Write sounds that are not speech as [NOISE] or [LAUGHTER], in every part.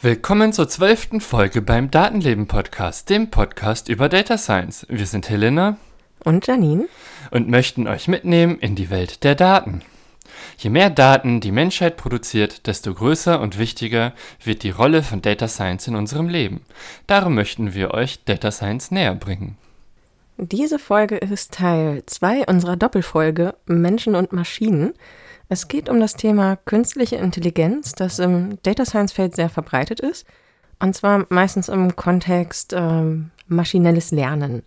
Willkommen zur zwölften Folge beim Datenleben Podcast, dem Podcast über Data Science. Wir sind Helena und Janine und möchten euch mitnehmen in die Welt der Daten. Je mehr Daten die Menschheit produziert, desto größer und wichtiger wird die Rolle von Data Science in unserem Leben. Darum möchten wir euch Data Science näher bringen. Diese Folge ist Teil 2 unserer Doppelfolge Menschen und Maschinen. Es geht um das Thema künstliche Intelligenz, das im Data Science Feld sehr verbreitet ist. Und zwar meistens im Kontext ähm, maschinelles Lernen.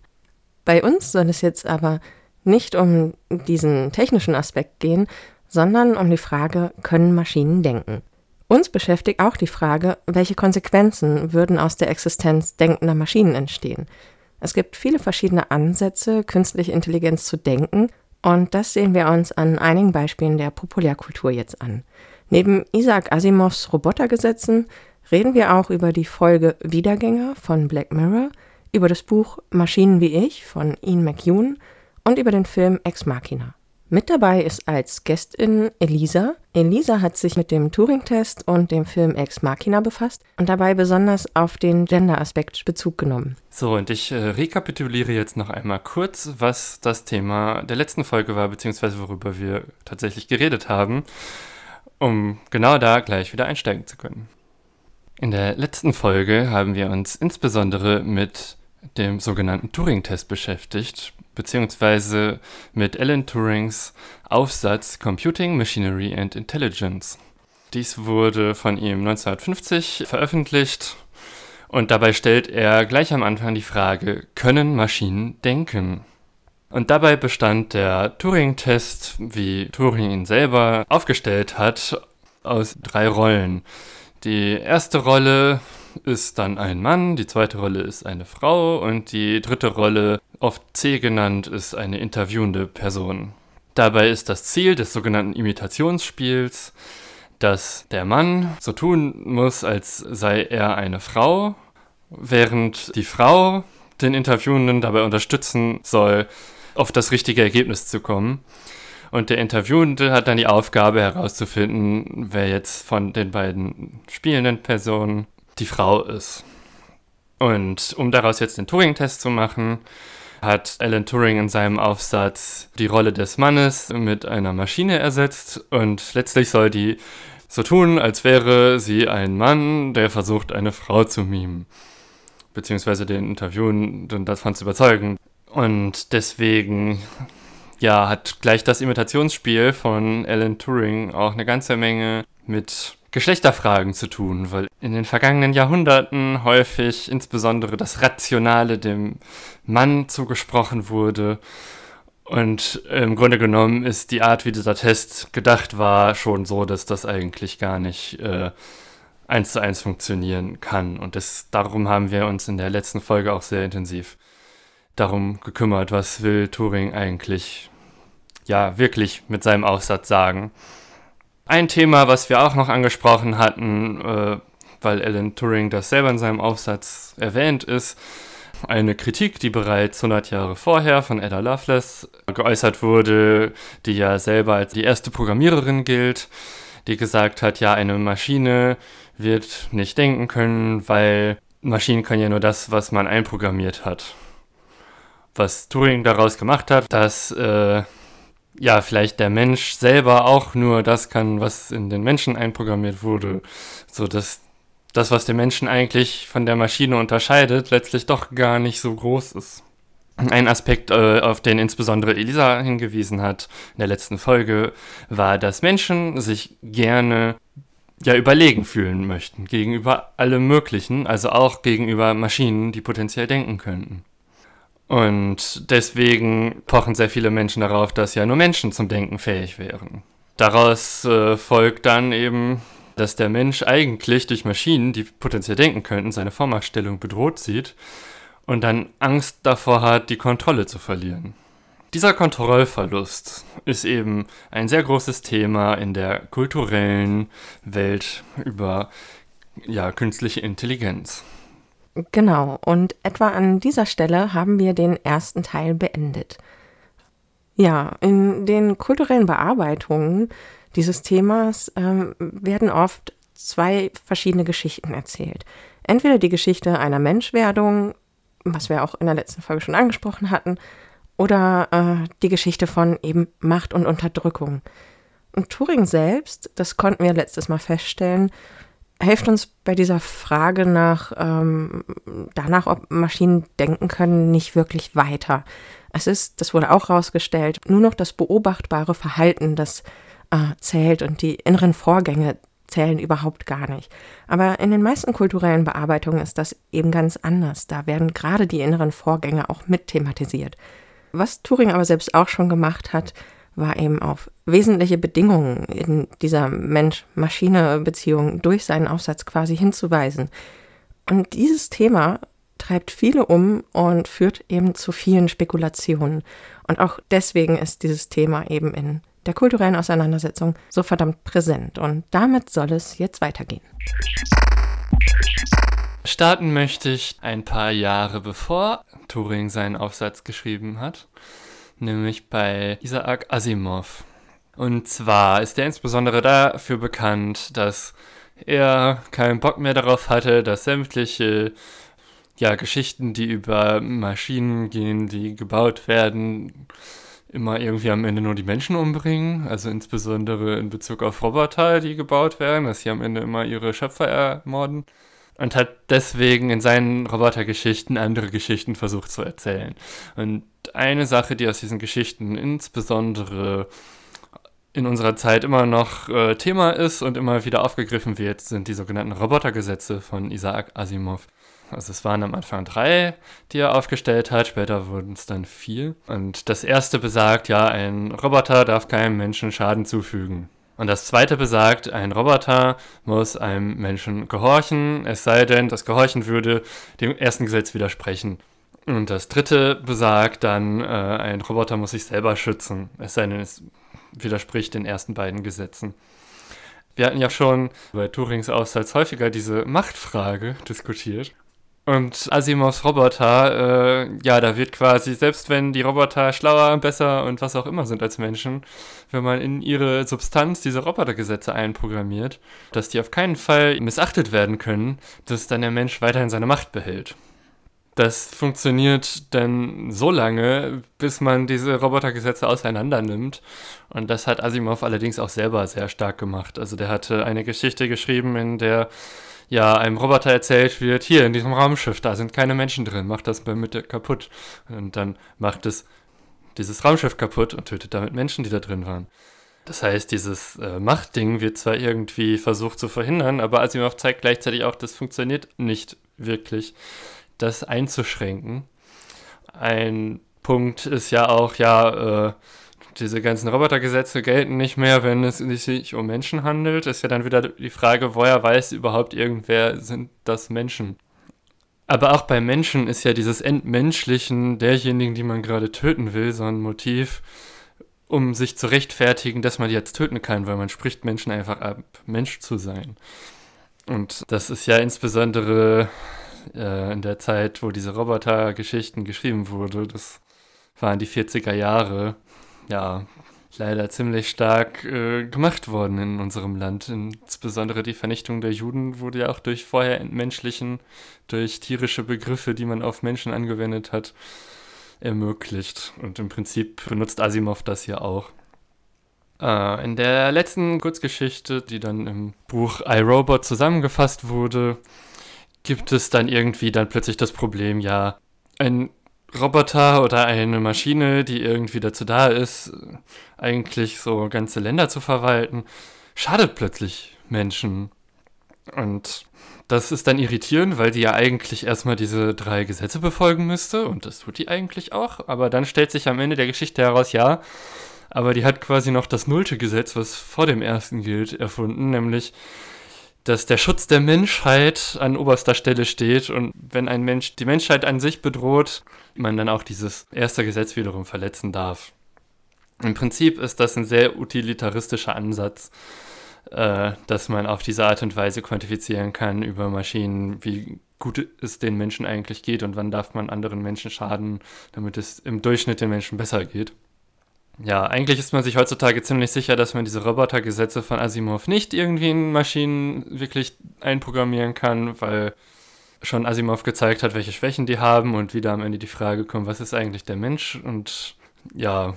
Bei uns soll es jetzt aber nicht um diesen technischen Aspekt gehen, sondern um die Frage, können Maschinen denken? Uns beschäftigt auch die Frage, welche Konsequenzen würden aus der Existenz denkender Maschinen entstehen. Es gibt viele verschiedene Ansätze, künstliche Intelligenz zu denken und das sehen wir uns an einigen Beispielen der Populärkultur jetzt an. Neben Isaac Asimovs Robotergesetzen reden wir auch über die Folge Wiedergänger von Black Mirror, über das Buch Maschinen wie ich von Ian McEwan und über den Film Ex Machina. Mit dabei ist als Gästin Elisa. Elisa hat sich mit dem Turing-Test und dem Film Ex Machina befasst und dabei besonders auf den Gender-Aspekt Bezug genommen. So, und ich äh, rekapituliere jetzt noch einmal kurz, was das Thema der letzten Folge war, beziehungsweise worüber wir tatsächlich geredet haben, um genau da gleich wieder einsteigen zu können. In der letzten Folge haben wir uns insbesondere mit dem sogenannten Turing-Test beschäftigt, beziehungsweise mit Alan Turings Aufsatz Computing, Machinery and Intelligence. Dies wurde von ihm 1950 veröffentlicht und dabei stellt er gleich am Anfang die Frage, können Maschinen denken? Und dabei bestand der Turing-Test, wie Turing ihn selber aufgestellt hat, aus drei Rollen. Die erste Rolle ist dann ein Mann, die zweite Rolle ist eine Frau und die dritte Rolle, oft C genannt, ist eine interviewende Person. Dabei ist das Ziel des sogenannten Imitationsspiels, dass der Mann so tun muss, als sei er eine Frau, während die Frau den Interviewenden dabei unterstützen soll, auf das richtige Ergebnis zu kommen. Und der Interviewende hat dann die Aufgabe herauszufinden, wer jetzt von den beiden spielenden Personen die Frau ist. Und um daraus jetzt den Turing-Test zu machen, hat Alan Turing in seinem Aufsatz die Rolle des Mannes mit einer Maschine ersetzt und letztlich soll die so tun, als wäre sie ein Mann, der versucht, eine Frau zu mimen. Beziehungsweise den Interviewen davon zu überzeugen. Und deswegen, ja, hat gleich das Imitationsspiel von Alan Turing auch eine ganze Menge mit Geschlechterfragen zu tun, weil in den vergangenen Jahrhunderten häufig insbesondere das Rationale dem Mann zugesprochen wurde. Und im Grunde genommen ist die Art, wie dieser Test gedacht war, schon so, dass das eigentlich gar nicht äh, eins zu eins funktionieren kann. Und das, darum haben wir uns in der letzten Folge auch sehr intensiv darum gekümmert, was will Turing eigentlich ja wirklich mit seinem Aufsatz sagen. Ein Thema, was wir auch noch angesprochen hatten, äh, weil Alan Turing das selber in seinem Aufsatz erwähnt ist, eine Kritik, die bereits 100 Jahre vorher von Ada Lovelace geäußert wurde, die ja selber als die erste Programmiererin gilt, die gesagt hat, ja, eine Maschine wird nicht denken können, weil Maschinen können ja nur das, was man einprogrammiert hat. Was Turing daraus gemacht hat, dass äh, ja, vielleicht der Mensch selber auch nur das kann, was in den Menschen einprogrammiert wurde. So dass das, was den Menschen eigentlich von der Maschine unterscheidet, letztlich doch gar nicht so groß ist. Ein Aspekt, äh, auf den insbesondere Elisa hingewiesen hat in der letzten Folge, war, dass Menschen sich gerne ja überlegen fühlen möchten gegenüber allem Möglichen, also auch gegenüber Maschinen, die potenziell denken könnten. Und deswegen pochen sehr viele Menschen darauf, dass ja nur Menschen zum Denken fähig wären. Daraus äh, folgt dann eben, dass der Mensch eigentlich durch Maschinen, die potenziell denken könnten, seine Vormachtstellung bedroht sieht und dann Angst davor hat, die Kontrolle zu verlieren. Dieser Kontrollverlust ist eben ein sehr großes Thema in der kulturellen Welt über ja, künstliche Intelligenz. Genau, und etwa an dieser Stelle haben wir den ersten Teil beendet. Ja, in den kulturellen Bearbeitungen dieses Themas ähm, werden oft zwei verschiedene Geschichten erzählt. Entweder die Geschichte einer Menschwerdung, was wir auch in der letzten Folge schon angesprochen hatten, oder äh, die Geschichte von eben Macht und Unterdrückung. Und Turing selbst, das konnten wir letztes Mal feststellen, hilft uns bei dieser Frage nach ähm, danach, ob Maschinen denken können, nicht wirklich weiter. Es ist, das wurde auch herausgestellt, nur noch das beobachtbare Verhalten, das äh, zählt und die inneren Vorgänge zählen überhaupt gar nicht. Aber in den meisten kulturellen Bearbeitungen ist das eben ganz anders. Da werden gerade die inneren Vorgänge auch mit thematisiert. Was Turing aber selbst auch schon gemacht hat, war eben auf wesentliche Bedingungen in dieser Mensch-Maschine-Beziehung durch seinen Aufsatz quasi hinzuweisen. Und dieses Thema treibt viele um und führt eben zu vielen Spekulationen. Und auch deswegen ist dieses Thema eben in der kulturellen Auseinandersetzung so verdammt präsent. Und damit soll es jetzt weitergehen. Starten möchte ich ein paar Jahre bevor Turing seinen Aufsatz geschrieben hat, nämlich bei Isaac Asimov. Und zwar ist er insbesondere dafür bekannt, dass er keinen Bock mehr darauf hatte, dass sämtliche ja, Geschichten, die über Maschinen gehen, die gebaut werden, immer irgendwie am Ende nur die Menschen umbringen. Also insbesondere in Bezug auf Roboter, die gebaut werden, dass sie am Ende immer ihre Schöpfer ermorden und hat deswegen in seinen Robotergeschichten andere Geschichten versucht zu erzählen. Und eine Sache, die aus diesen Geschichten insbesondere in unserer Zeit immer noch äh, Thema ist und immer wieder aufgegriffen wird, sind die sogenannten Robotergesetze von Isaac Asimov. Also es waren am Anfang drei, die er aufgestellt hat, später wurden es dann vier. Und das erste besagt, ja, ein Roboter darf keinem Menschen Schaden zufügen. Und das zweite besagt, ein Roboter muss einem Menschen gehorchen, es sei denn, das Gehorchen würde dem ersten Gesetz widersprechen. Und das dritte besagt dann, äh, ein Roboter muss sich selber schützen, es sei denn, es widerspricht den ersten beiden Gesetzen. Wir hatten ja schon bei Turings Aussatz häufiger diese Machtfrage diskutiert. Und Asimovs Roboter, äh, ja, da wird quasi, selbst wenn die Roboter schlauer, besser und was auch immer sind als Menschen, wenn man in ihre Substanz diese Robotergesetze einprogrammiert, dass die auf keinen Fall missachtet werden können, dass dann der Mensch weiterhin seine Macht behält. Das funktioniert dann so lange, bis man diese Robotergesetze auseinander nimmt. Und das hat Asimov allerdings auch selber sehr stark gemacht. Also der hatte eine Geschichte geschrieben, in der ja einem Roboter erzählt wird, hier in diesem Raumschiff, da sind keine Menschen drin, macht das bei Mitte kaputt. Und dann macht es dieses Raumschiff kaputt und tötet damit Menschen, die da drin waren. Das heißt, dieses äh, Machtding wird zwar irgendwie versucht zu verhindern, aber Asimov zeigt gleichzeitig auch, das funktioniert nicht wirklich, das einzuschränken. Ein Punkt ist ja auch, ja, äh, diese ganzen Robotergesetze gelten nicht mehr, wenn es sich um Menschen handelt. Ist ja dann wieder die Frage, woher weiß überhaupt irgendwer, sind das Menschen? Aber auch bei Menschen ist ja dieses Entmenschlichen derjenigen, die man gerade töten will, so ein Motiv, um sich zu rechtfertigen, dass man die jetzt töten kann, weil man spricht Menschen einfach ab, Mensch zu sein. Und das ist ja insbesondere äh, in der Zeit, wo diese Robotergeschichten geschrieben wurde, das waren die 40er Jahre, ja, leider ziemlich stark äh, gemacht worden in unserem Land. Insbesondere die Vernichtung der Juden wurde ja auch durch vorher entmenschlichen, durch tierische Begriffe, die man auf Menschen angewendet hat, ermöglicht. Und im Prinzip benutzt Asimov das hier auch. Äh, in der letzten Kurzgeschichte, die dann im Buch iRobot zusammengefasst wurde, gibt es dann irgendwie dann plötzlich das Problem, ja, ein Roboter oder eine Maschine, die irgendwie dazu da ist, eigentlich so ganze Länder zu verwalten, schadet plötzlich Menschen. Und das ist dann irritierend, weil die ja eigentlich erstmal diese drei Gesetze befolgen müsste. Und das tut die eigentlich auch. Aber dann stellt sich am Ende der Geschichte heraus, ja, aber die hat quasi noch das nullte Gesetz, was vor dem ersten gilt, erfunden, nämlich dass der Schutz der Menschheit an oberster Stelle steht und wenn ein Mensch die Menschheit an sich bedroht, man dann auch dieses erste Gesetz wiederum verletzen darf. Im Prinzip ist das ein sehr utilitaristischer Ansatz, äh, dass man auf diese Art und Weise quantifizieren kann über Maschinen, wie gut es den Menschen eigentlich geht und wann darf man anderen Menschen schaden, damit es im Durchschnitt den Menschen besser geht. Ja, eigentlich ist man sich heutzutage ziemlich sicher, dass man diese Robotergesetze von Asimov nicht irgendwie in Maschinen wirklich einprogrammieren kann, weil schon Asimov gezeigt hat, welche Schwächen die haben und wieder am Ende die Frage kommt, was ist eigentlich der Mensch und ja,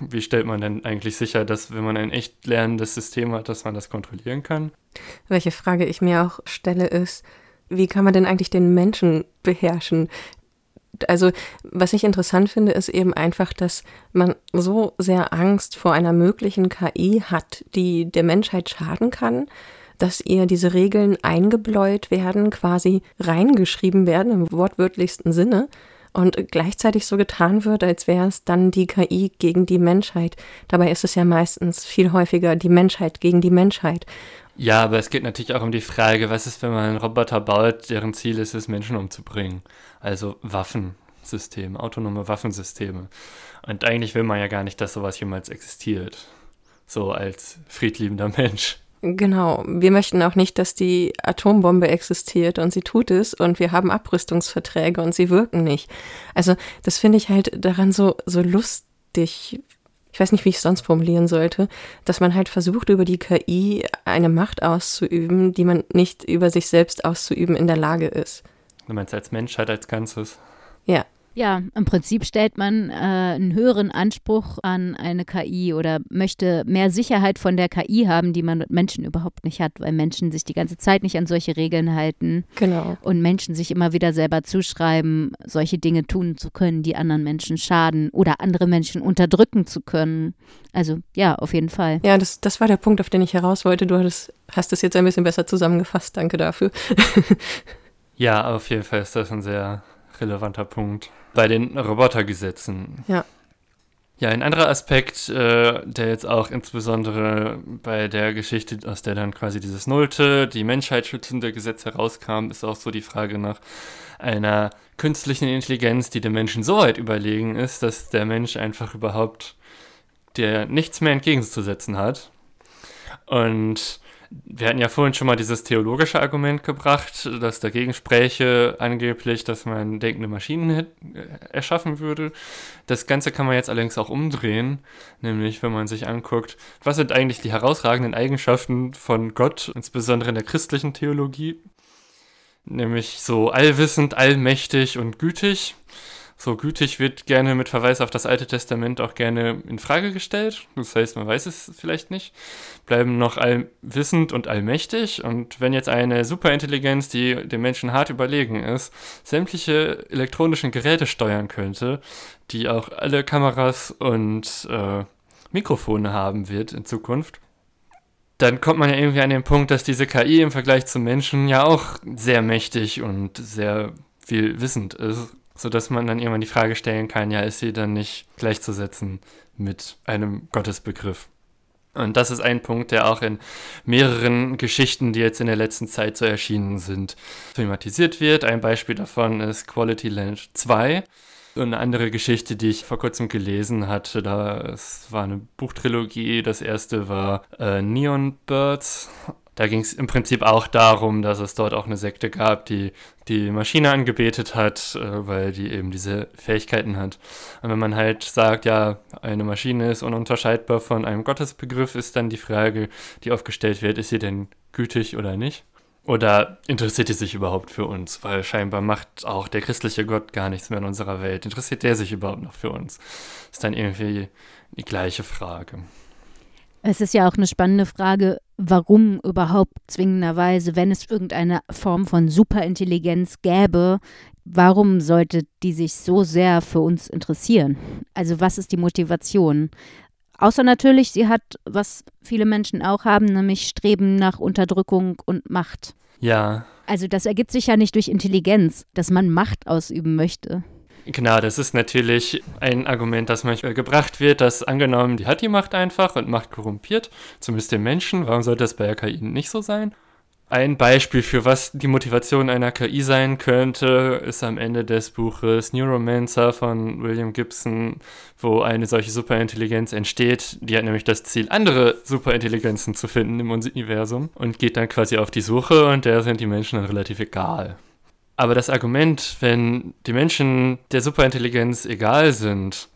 wie stellt man denn eigentlich sicher, dass wenn man ein echt lernendes System hat, dass man das kontrollieren kann? Welche Frage ich mir auch stelle ist, wie kann man denn eigentlich den Menschen beherrschen? Also, was ich interessant finde, ist eben einfach, dass man so sehr Angst vor einer möglichen KI hat, die der Menschheit schaden kann, dass ihr diese Regeln eingebläut werden, quasi reingeschrieben werden im wortwörtlichsten Sinne und gleichzeitig so getan wird, als wäre es dann die KI gegen die Menschheit. Dabei ist es ja meistens viel häufiger die Menschheit gegen die Menschheit. Ja, aber es geht natürlich auch um die Frage, was ist, wenn man einen Roboter baut, deren Ziel ist es, Menschen umzubringen? Also Waffensysteme, autonome Waffensysteme. Und eigentlich will man ja gar nicht, dass sowas jemals existiert. So als friedliebender Mensch. Genau, wir möchten auch nicht, dass die Atombombe existiert und sie tut es und wir haben Abrüstungsverträge und sie wirken nicht. Also das finde ich halt daran so, so lustig, ich weiß nicht, wie ich es sonst formulieren sollte, dass man halt versucht, über die KI eine Macht auszuüben, die man nicht über sich selbst auszuüben in der Lage ist. Du meinst als Menschheit als Ganzes? Ja. Ja, im Prinzip stellt man äh, einen höheren Anspruch an eine KI oder möchte mehr Sicherheit von der KI haben, die man mit Menschen überhaupt nicht hat, weil Menschen sich die ganze Zeit nicht an solche Regeln halten. Genau. Und Menschen sich immer wieder selber zuschreiben, solche Dinge tun zu können, die anderen Menschen schaden oder andere Menschen unterdrücken zu können. Also ja, auf jeden Fall. Ja, das, das war der Punkt, auf den ich heraus wollte. Du hattest, hast es jetzt ein bisschen besser zusammengefasst. Danke dafür. [LAUGHS] ja, auf jeden Fall ist das ein sehr relevanter Punkt bei den Robotergesetzen. Ja. Ja, ein anderer Aspekt, äh, der jetzt auch insbesondere bei der Geschichte, aus der dann quasi dieses nullte, die Menschheit schützende Gesetz herauskam, ist auch so die Frage nach einer künstlichen Intelligenz, die dem Menschen so weit überlegen ist, dass der Mensch einfach überhaupt der nichts mehr entgegenzusetzen hat. Und wir hatten ja vorhin schon mal dieses theologische Argument gebracht, das dagegen spräche angeblich, dass man denkende Maschinen äh, erschaffen würde. Das Ganze kann man jetzt allerdings auch umdrehen, nämlich wenn man sich anguckt, was sind eigentlich die herausragenden Eigenschaften von Gott, insbesondere in der christlichen Theologie, nämlich so allwissend, allmächtig und gütig. So gütig wird gerne mit Verweis auf das Alte Testament auch gerne in Frage gestellt. Das heißt, man weiß es vielleicht nicht. Bleiben noch allwissend und allmächtig. Und wenn jetzt eine Superintelligenz, die dem Menschen hart überlegen ist, sämtliche elektronischen Geräte steuern könnte, die auch alle Kameras und äh, Mikrofone haben wird in Zukunft, dann kommt man ja irgendwie an den Punkt, dass diese KI im Vergleich zum Menschen ja auch sehr mächtig und sehr viel wissend ist sodass man dann irgendwann die Frage stellen kann, ja, ist sie dann nicht gleichzusetzen mit einem Gottesbegriff? Und das ist ein Punkt, der auch in mehreren Geschichten, die jetzt in der letzten Zeit so erschienen sind, thematisiert wird. Ein Beispiel davon ist Quality Land 2. Und eine andere Geschichte, die ich vor kurzem gelesen hatte, da es war eine Buchtrilogie. Das erste war äh, Neon Birds da ging es im Prinzip auch darum, dass es dort auch eine Sekte gab, die die Maschine angebetet hat, äh, weil die eben diese Fähigkeiten hat. Und wenn man halt sagt, ja, eine Maschine ist ununterscheidbar von einem Gottesbegriff, ist dann die Frage, die aufgestellt wird, ist sie denn gütig oder nicht? Oder interessiert die sich überhaupt für uns? Weil scheinbar macht auch der christliche Gott gar nichts mehr in unserer Welt. Interessiert der sich überhaupt noch für uns? Ist dann irgendwie die gleiche Frage. Es ist ja auch eine spannende Frage, warum überhaupt zwingenderweise, wenn es irgendeine Form von Superintelligenz gäbe, warum sollte die sich so sehr für uns interessieren? Also was ist die Motivation? Außer natürlich, sie hat, was viele Menschen auch haben, nämlich Streben nach Unterdrückung und Macht. Ja. Also das ergibt sich ja nicht durch Intelligenz, dass man Macht ausüben möchte. Genau, das ist natürlich ein Argument, das manchmal gebracht wird, dass angenommen, die hat die Macht einfach und Macht korrumpiert, zumindest den Menschen. Warum sollte das bei der KI nicht so sein? Ein Beispiel für was die Motivation einer KI sein könnte, ist am Ende des Buches Neuromancer von William Gibson, wo eine solche Superintelligenz entsteht. Die hat nämlich das Ziel, andere Superintelligenzen zu finden im Universum und geht dann quasi auf die Suche und der sind die Menschen dann relativ egal. Aber das Argument, wenn die Menschen der Superintelligenz egal sind,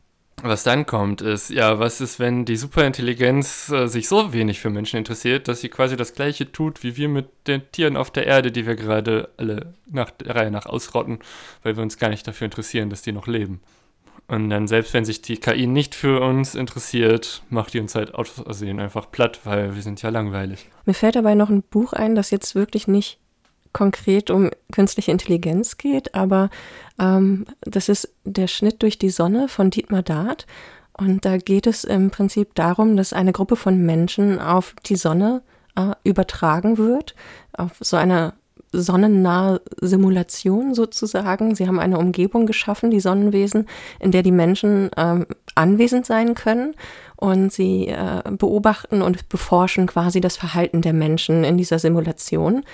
was dann kommt, ist, ja, was ist, wenn die Superintelligenz äh, sich so wenig für Menschen interessiert, dass sie quasi das Gleiche tut, wie wir mit den Tieren auf der Erde, die wir gerade alle nach der Reihe nach ausrotten, weil wir uns gar nicht dafür interessieren, dass die noch leben. Und dann, selbst wenn sich die KI nicht für uns interessiert, macht die uns halt aus Versehen einfach platt, weil wir sind ja langweilig. Mir fällt dabei noch ein Buch ein, das jetzt wirklich nicht konkret um künstliche Intelligenz geht, aber ähm, das ist der Schnitt durch die Sonne von Dietmar Dart. Und da geht es im Prinzip darum, dass eine Gruppe von Menschen auf die Sonne äh, übertragen wird, auf so eine sonnennahe Simulation sozusagen. Sie haben eine Umgebung geschaffen, die Sonnenwesen, in der die Menschen ähm, anwesend sein können und sie äh, beobachten und beforschen quasi das Verhalten der Menschen in dieser Simulation.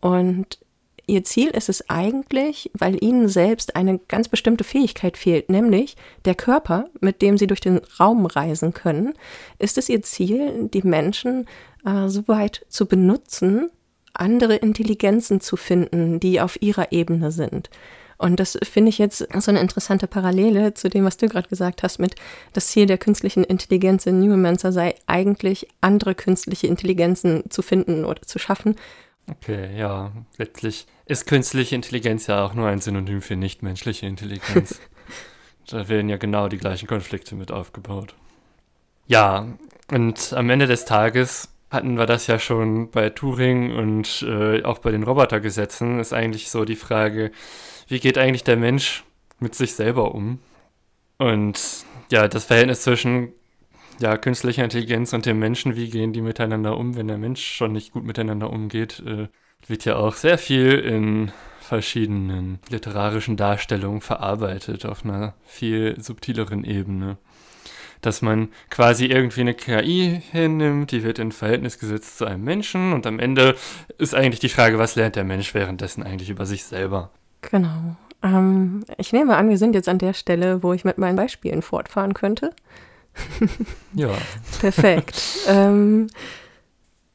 Und ihr Ziel ist es eigentlich, weil ihnen selbst eine ganz bestimmte Fähigkeit fehlt, nämlich der Körper, mit dem sie durch den Raum reisen können, ist es ihr Ziel, die Menschen äh, so weit zu benutzen, andere Intelligenzen zu finden, die auf ihrer Ebene sind. Und das finde ich jetzt so eine interessante Parallele zu dem, was du gerade gesagt hast, mit das Ziel der künstlichen Intelligenz in Neuromancer sei eigentlich andere künstliche Intelligenzen zu finden oder zu schaffen, Okay, ja, letztlich ist künstliche Intelligenz ja auch nur ein Synonym für nichtmenschliche Intelligenz. [LAUGHS] da werden ja genau die gleichen Konflikte mit aufgebaut. Ja, und am Ende des Tages hatten wir das ja schon bei Turing und äh, auch bei den Robotergesetzen, ist eigentlich so die Frage, wie geht eigentlich der Mensch mit sich selber um? Und ja, das Verhältnis zwischen ja, künstliche Intelligenz und dem Menschen, wie gehen die miteinander um, wenn der Mensch schon nicht gut miteinander umgeht, äh, wird ja auch sehr viel in verschiedenen literarischen Darstellungen verarbeitet, auf einer viel subtileren Ebene. Dass man quasi irgendwie eine KI hinnimmt, die wird in Verhältnis gesetzt zu einem Menschen und am Ende ist eigentlich die Frage, was lernt der Mensch währenddessen eigentlich über sich selber? Genau. Ähm, ich nehme an, wir sind jetzt an der Stelle, wo ich mit meinen Beispielen fortfahren könnte ja. Perfekt. ähm,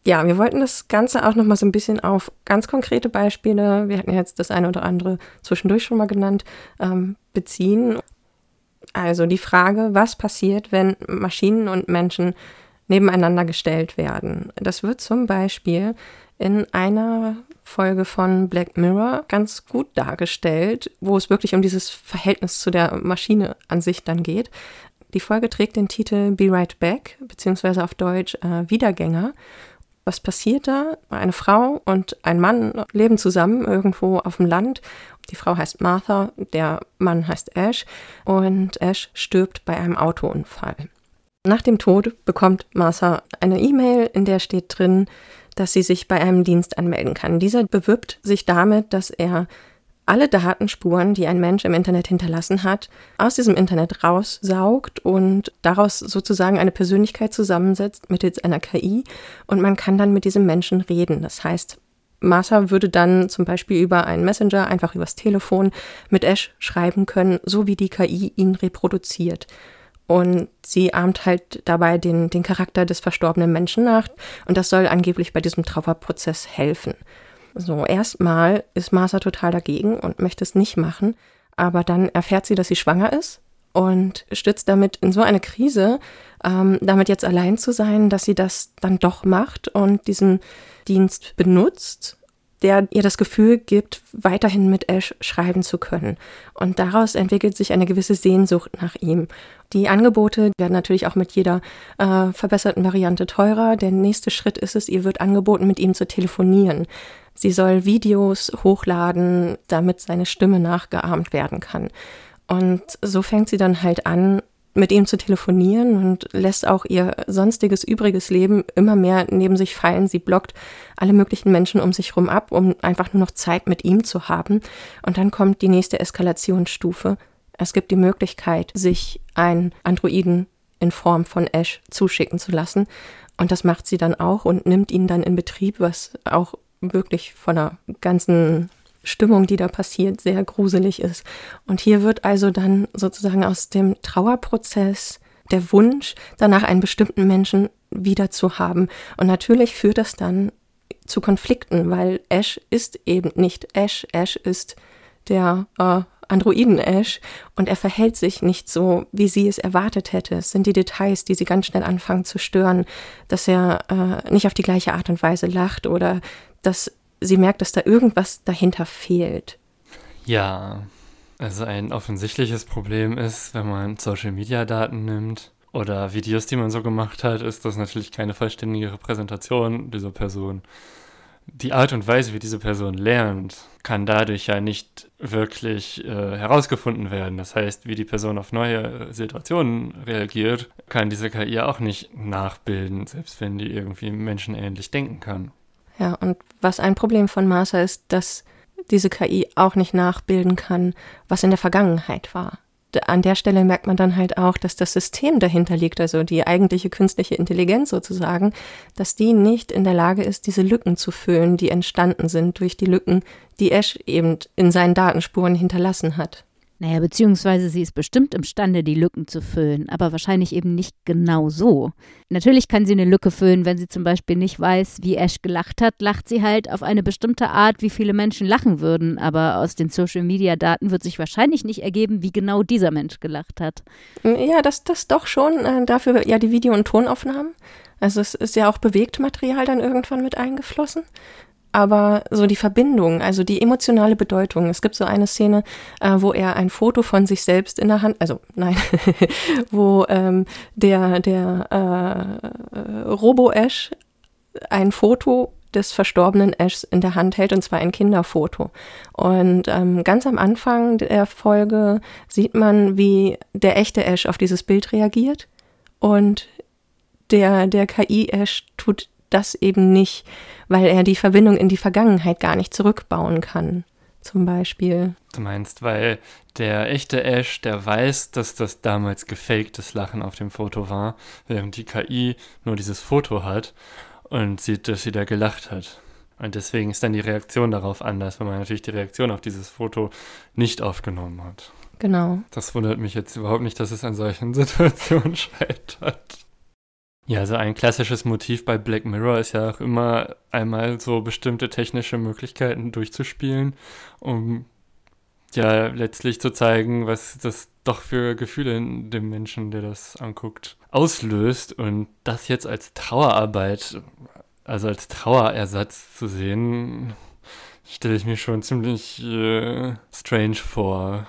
ja, wir wollten das Ganze auch noch mal so ein bisschen auf ganz konkrete Beispiele, wir hatten jetzt das eine oder andere zwischendurch schon mal genannt, ähm, beziehen. Also die Frage, was passiert, wenn Maschinen und Menschen nebeneinander gestellt werden. Das wird zum Beispiel in einer Folge von Black Mirror ganz gut dargestellt, wo es wirklich um dieses Verhältnis zu der Maschine an sich dann geht. Die Folge trägt den Titel Be Right Back, beziehungsweise auf Deutsch äh, Wiedergänger. Was passiert da? Eine Frau und ein Mann leben zusammen irgendwo auf dem Land. Die Frau heißt Martha, der Mann heißt Ash und Ash stirbt bei einem Autounfall. Nach dem Tod bekommt Martha eine E-Mail, in der steht drin, dass sie sich bei einem Dienst anmelden kann. Dieser bewirbt sich damit, dass er alle Datenspuren, die ein Mensch im Internet hinterlassen hat, aus diesem Internet raussaugt und daraus sozusagen eine Persönlichkeit zusammensetzt mittels einer KI und man kann dann mit diesem Menschen reden. Das heißt, Martha würde dann zum Beispiel über einen Messenger, einfach übers Telefon mit Ash schreiben können, so wie die KI ihn reproduziert. Und sie ahmt halt dabei den, den Charakter des verstorbenen Menschen nach und das soll angeblich bei diesem Trauerprozess helfen. So, erstmal ist Martha total dagegen und möchte es nicht machen, aber dann erfährt sie, dass sie schwanger ist und stürzt damit in so eine Krise, ähm, damit jetzt allein zu sein, dass sie das dann doch macht und diesen Dienst benutzt, der ihr das Gefühl gibt, weiterhin mit Ash schreiben zu können. Und daraus entwickelt sich eine gewisse Sehnsucht nach ihm. Die Angebote werden natürlich auch mit jeder äh, verbesserten Variante teurer. Der nächste Schritt ist es, ihr wird angeboten, mit ihm zu telefonieren. Sie soll Videos hochladen, damit seine Stimme nachgeahmt werden kann. Und so fängt sie dann halt an, mit ihm zu telefonieren und lässt auch ihr sonstiges übriges Leben immer mehr neben sich fallen. Sie blockt alle möglichen Menschen um sich rum ab, um einfach nur noch Zeit mit ihm zu haben. Und dann kommt die nächste Eskalationsstufe. Es gibt die Möglichkeit, sich einen Androiden in Form von Ash zuschicken zu lassen. Und das macht sie dann auch und nimmt ihn dann in Betrieb, was auch wirklich von der ganzen Stimmung, die da passiert, sehr gruselig ist. Und hier wird also dann sozusagen aus dem Trauerprozess der Wunsch, danach einen bestimmten Menschen wieder zu haben. Und natürlich führt das dann zu Konflikten, weil Ash ist eben nicht Ash. Ash ist der äh, Androiden-Ash und er verhält sich nicht so, wie sie es erwartet hätte. Es sind die Details, die sie ganz schnell anfangen zu stören, dass er äh, nicht auf die gleiche Art und Weise lacht oder dass sie merkt, dass da irgendwas dahinter fehlt. Ja, also ein offensichtliches Problem ist, wenn man Social-Media-Daten nimmt oder Videos, die man so gemacht hat, ist das natürlich keine vollständige Repräsentation dieser Person. Die Art und Weise, wie diese Person lernt, kann dadurch ja nicht wirklich äh, herausgefunden werden. Das heißt, wie die Person auf neue Situationen reagiert, kann diese KI auch nicht nachbilden, selbst wenn die irgendwie menschenähnlich denken kann. Ja, und was ein Problem von Martha ist, dass diese KI auch nicht nachbilden kann, was in der Vergangenheit war. An der Stelle merkt man dann halt auch, dass das System dahinter liegt, also die eigentliche künstliche Intelligenz sozusagen, dass die nicht in der Lage ist, diese Lücken zu füllen, die entstanden sind durch die Lücken, die Ash eben in seinen Datenspuren hinterlassen hat. Naja, beziehungsweise sie ist bestimmt imstande, die Lücken zu füllen, aber wahrscheinlich eben nicht genau so. Natürlich kann sie eine Lücke füllen, wenn sie zum Beispiel nicht weiß, wie Ash gelacht hat, lacht sie halt auf eine bestimmte Art, wie viele Menschen lachen würden, aber aus den Social-Media-Daten wird sich wahrscheinlich nicht ergeben, wie genau dieser Mensch gelacht hat. Ja, das, das doch schon. Äh, dafür ja die Video- und Tonaufnahmen. Also es ist ja auch Bewegtmaterial dann irgendwann mit eingeflossen aber so die Verbindung, also die emotionale Bedeutung. Es gibt so eine Szene, äh, wo er ein Foto von sich selbst in der Hand, also nein, [LAUGHS] wo ähm, der, der äh, Robo-Ash ein Foto des verstorbenen Ashs in der Hand hält, und zwar ein Kinderfoto. Und ähm, ganz am Anfang der Folge sieht man, wie der echte Ash auf dieses Bild reagiert. Und der, der KI-Ash tut das eben nicht, weil er die Verbindung in die Vergangenheit gar nicht zurückbauen kann, zum Beispiel. Du meinst, weil der echte Ash, der weiß, dass das damals gefaktes Lachen auf dem Foto war, während die KI nur dieses Foto hat und sieht, dass sie da gelacht hat. Und deswegen ist dann die Reaktion darauf anders, weil man natürlich die Reaktion auf dieses Foto nicht aufgenommen hat. Genau. Das wundert mich jetzt überhaupt nicht, dass es an solchen [LAUGHS] Situationen scheitert. Ja, also ein klassisches Motiv bei Black Mirror ist ja auch immer einmal so bestimmte technische Möglichkeiten durchzuspielen, um ja letztlich zu zeigen, was das doch für Gefühle in dem Menschen, der das anguckt, auslöst. Und das jetzt als Trauerarbeit, also als Trauerersatz zu sehen, stelle ich mir schon ziemlich äh, strange vor.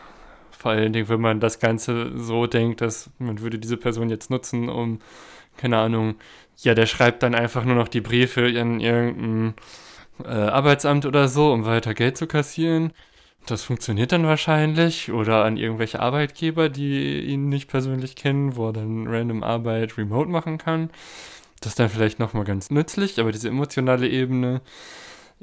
Vor allen Dingen, wenn man das Ganze so denkt, dass man würde diese Person jetzt nutzen, um keine Ahnung, ja, der schreibt dann einfach nur noch die Briefe in irgendein äh, Arbeitsamt oder so, um weiter Geld zu kassieren. Das funktioniert dann wahrscheinlich. Oder an irgendwelche Arbeitgeber, die ihn nicht persönlich kennen, wo er dann random Arbeit remote machen kann. Das ist dann vielleicht nochmal ganz nützlich, aber diese emotionale Ebene,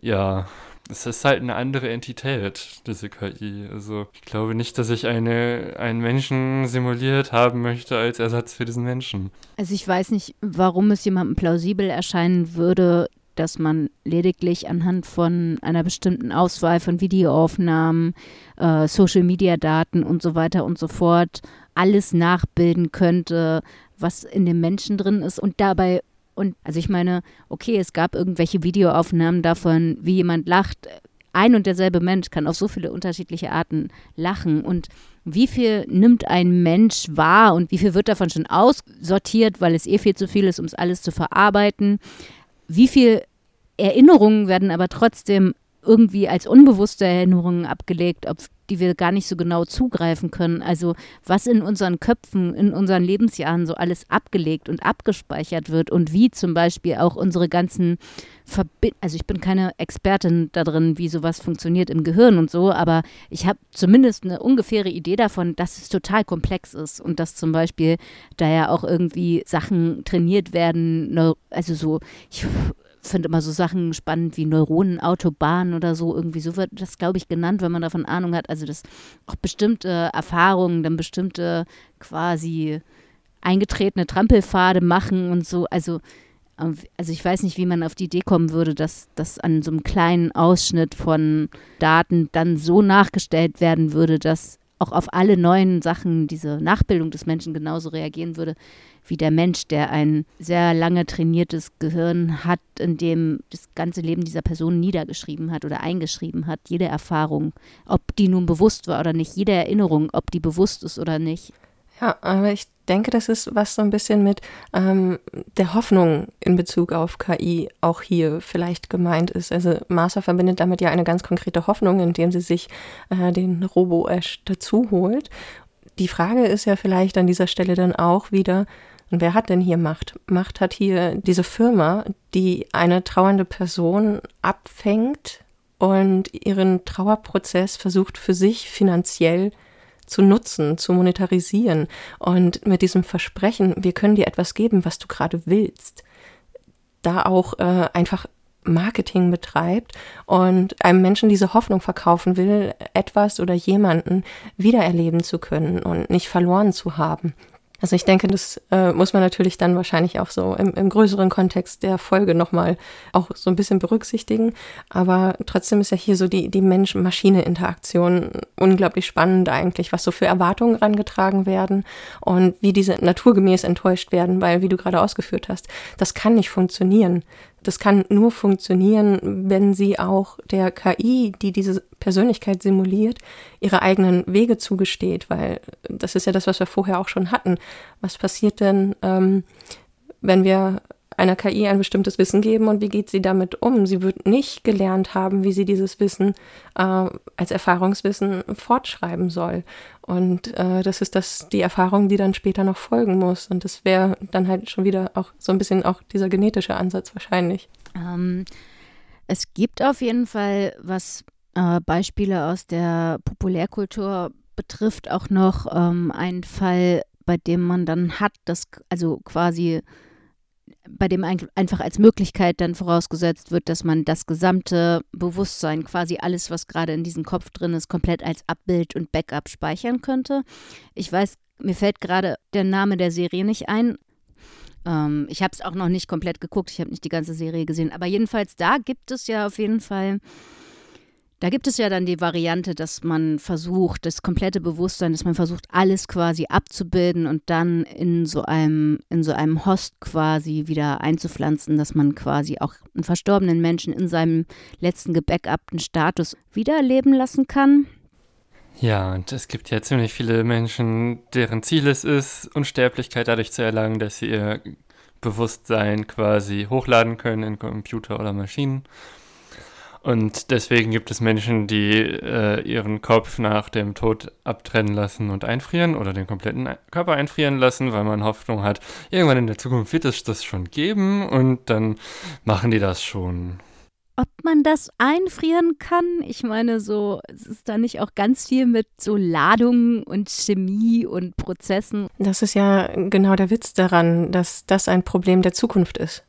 ja, es ist halt eine andere Entität, diese KI. Also ich glaube nicht, dass ich eine, einen Menschen simuliert haben möchte als Ersatz für diesen Menschen. Also ich weiß nicht, warum es jemandem plausibel erscheinen würde, dass man lediglich anhand von einer bestimmten Auswahl von Videoaufnahmen, äh, Social-Media-Daten und so weiter und so fort alles nachbilden könnte, was in dem Menschen drin ist und dabei und also ich meine, okay, es gab irgendwelche Videoaufnahmen davon, wie jemand lacht. Ein und derselbe Mensch kann auf so viele unterschiedliche Arten lachen. Und wie viel nimmt ein Mensch wahr und wie viel wird davon schon aussortiert, weil es eh viel zu viel ist, um es alles zu verarbeiten? Wie viel Erinnerungen werden aber trotzdem irgendwie als unbewusste Erinnerungen abgelegt, auf die wir gar nicht so genau zugreifen können. Also was in unseren Köpfen, in unseren Lebensjahren so alles abgelegt und abgespeichert wird und wie zum Beispiel auch unsere ganzen Verbi also ich bin keine Expertin da drin, wie sowas funktioniert im Gehirn und so, aber ich habe zumindest eine ungefähre Idee davon, dass es total komplex ist und dass zum Beispiel da ja auch irgendwie Sachen trainiert werden, also so, ich finde immer so Sachen spannend wie Neuronenautobahnen oder so. Irgendwie so wird das, glaube ich, genannt, wenn man davon Ahnung hat. Also, dass auch bestimmte Erfahrungen, dann bestimmte quasi eingetretene Trampelpfade machen und so. Also, Also ich weiß nicht, wie man auf die Idee kommen würde, dass das an so einem kleinen Ausschnitt von Daten dann so nachgestellt werden würde, dass auch auf alle neuen Sachen diese Nachbildung des Menschen genauso reagieren würde wie der Mensch, der ein sehr lange trainiertes Gehirn hat, in dem das ganze Leben dieser Person niedergeschrieben hat oder eingeschrieben hat, jede Erfahrung, ob die nun bewusst war oder nicht, jede Erinnerung, ob die bewusst ist oder nicht. Ja, aber ich denke, das ist was so ein bisschen mit ähm, der Hoffnung in Bezug auf KI auch hier vielleicht gemeint ist. Also Martha verbindet damit ja eine ganz konkrete Hoffnung, indem sie sich äh, den Robo-Ash dazu holt. Die Frage ist ja vielleicht an dieser Stelle dann auch wieder, wer hat denn hier Macht? Macht hat hier diese Firma, die eine trauernde Person abfängt und ihren Trauerprozess versucht für sich finanziell zu nutzen, zu monetarisieren und mit diesem Versprechen, wir können dir etwas geben, was du gerade willst, da auch äh, einfach Marketing betreibt und einem Menschen diese Hoffnung verkaufen will, etwas oder jemanden wiedererleben zu können und nicht verloren zu haben. Also ich denke, das äh, muss man natürlich dann wahrscheinlich auch so im, im größeren Kontext der Folge nochmal auch so ein bisschen berücksichtigen. Aber trotzdem ist ja hier so die, die Mensch-Maschine-Interaktion unglaublich spannend eigentlich, was so für Erwartungen rangetragen werden und wie diese naturgemäß enttäuscht werden, weil, wie du gerade ausgeführt hast, das kann nicht funktionieren. Das kann nur funktionieren, wenn sie auch der KI, die diese Persönlichkeit simuliert, ihre eigenen Wege zugesteht, weil das ist ja das, was wir vorher auch schon hatten. Was passiert denn, ähm, wenn wir einer KI ein bestimmtes Wissen geben und wie geht sie damit um? Sie wird nicht gelernt haben, wie sie dieses Wissen äh, als Erfahrungswissen fortschreiben soll. Und äh, das ist das die Erfahrung, die dann später noch folgen muss. Und das wäre dann halt schon wieder auch so ein bisschen auch dieser genetische Ansatz wahrscheinlich. Ähm, es gibt auf jeden Fall, was äh, Beispiele aus der Populärkultur betrifft, auch noch ähm, einen Fall, bei dem man dann hat, dass also quasi bei dem einfach als Möglichkeit dann vorausgesetzt wird, dass man das gesamte Bewusstsein, quasi alles, was gerade in diesem Kopf drin ist, komplett als Abbild und Backup speichern könnte. Ich weiß, mir fällt gerade der Name der Serie nicht ein. Ähm, ich habe es auch noch nicht komplett geguckt, ich habe nicht die ganze Serie gesehen, aber jedenfalls da gibt es ja auf jeden Fall da gibt es ja dann die Variante, dass man versucht, das komplette Bewusstsein, dass man versucht, alles quasi abzubilden und dann in so einem, in so einem Host quasi wieder einzupflanzen, dass man quasi auch einen verstorbenen Menschen in seinem letzten gebackupten Status wiederleben lassen kann. Ja, und es gibt ja ziemlich viele Menschen, deren Ziel es ist, Unsterblichkeit dadurch zu erlangen, dass sie ihr Bewusstsein quasi hochladen können in Computer oder Maschinen. Und deswegen gibt es Menschen, die äh, ihren Kopf nach dem Tod abtrennen lassen und einfrieren oder den kompletten Körper einfrieren lassen, weil man Hoffnung hat, irgendwann in der Zukunft wird es das schon geben und dann machen die das schon. Ob man das einfrieren kann? Ich meine, so, es ist da nicht auch ganz viel mit so Ladungen und Chemie und Prozessen. Das ist ja genau der Witz daran, dass das ein Problem der Zukunft ist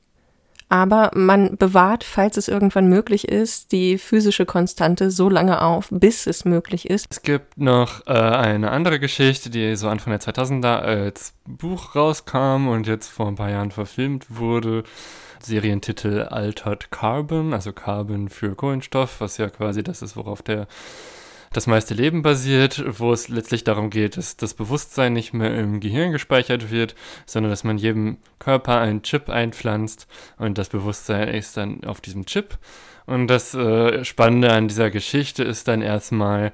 aber man bewahrt, falls es irgendwann möglich ist, die physische Konstante so lange auf, bis es möglich ist. Es gibt noch äh, eine andere Geschichte, die so Anfang der 2000er als Buch rauskam und jetzt vor ein paar Jahren verfilmt wurde. Serientitel Altered Carbon, also Carbon für Kohlenstoff, was ja quasi das ist, worauf der das meiste Leben basiert, wo es letztlich darum geht, dass das Bewusstsein nicht mehr im Gehirn gespeichert wird, sondern dass man jedem Körper einen Chip einpflanzt und das Bewusstsein ist dann auf diesem Chip. Und das äh, Spannende an dieser Geschichte ist dann erstmal,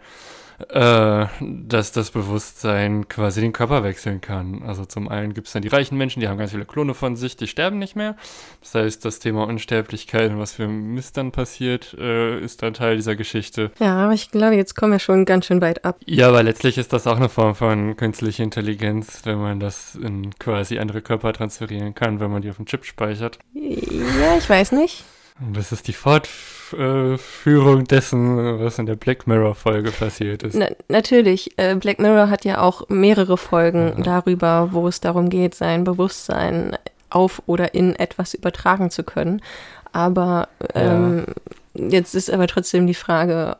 äh, dass das Bewusstsein quasi den Körper wechseln kann. Also zum einen gibt es dann die reichen Menschen, die haben ganz viele Klone von sich, die sterben nicht mehr. Das heißt, das Thema Unsterblichkeit und was für Mist dann passiert, äh, ist dann Teil dieser Geschichte. Ja, aber ich glaube, jetzt kommen wir schon ganz schön weit ab. Ja, aber letztlich ist das auch eine Form von künstlicher Intelligenz, wenn man das in quasi andere Körper transferieren kann, wenn man die auf dem Chip speichert. Ja, ich weiß nicht. Und das ist die Fortführung dessen, was in der Black Mirror-Folge passiert ist. Na, natürlich. Äh, Black Mirror hat ja auch mehrere Folgen ja. darüber, wo es darum geht, sein Bewusstsein auf oder in etwas übertragen zu können. Aber ähm, ja. jetzt ist aber trotzdem die Frage,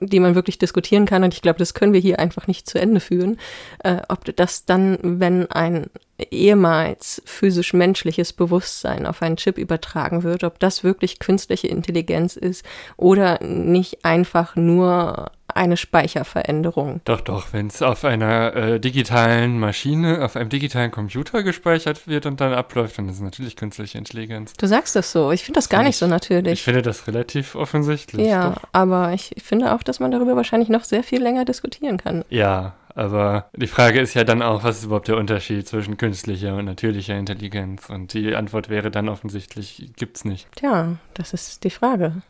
die man wirklich diskutieren kann. Und ich glaube, das können wir hier einfach nicht zu Ende führen. Äh, ob das dann, wenn ein ehemals physisch-menschliches Bewusstsein auf einen Chip übertragen wird, ob das wirklich künstliche Intelligenz ist oder nicht einfach nur eine Speicherveränderung. Doch, doch, wenn es auf einer äh, digitalen Maschine, auf einem digitalen Computer gespeichert wird und dann abläuft, dann ist es natürlich künstliche Intelligenz. Du sagst das so. Ich finde das gar nicht so natürlich. Ich finde das relativ offensichtlich. Ja, doch. aber ich finde auch, dass man darüber wahrscheinlich noch sehr viel länger diskutieren kann. Ja, aber die Frage ist ja dann auch, was ist überhaupt der Unterschied zwischen künstlicher und natürlicher Intelligenz? Und die Antwort wäre dann offensichtlich, gibt's nicht. Tja, das ist die Frage.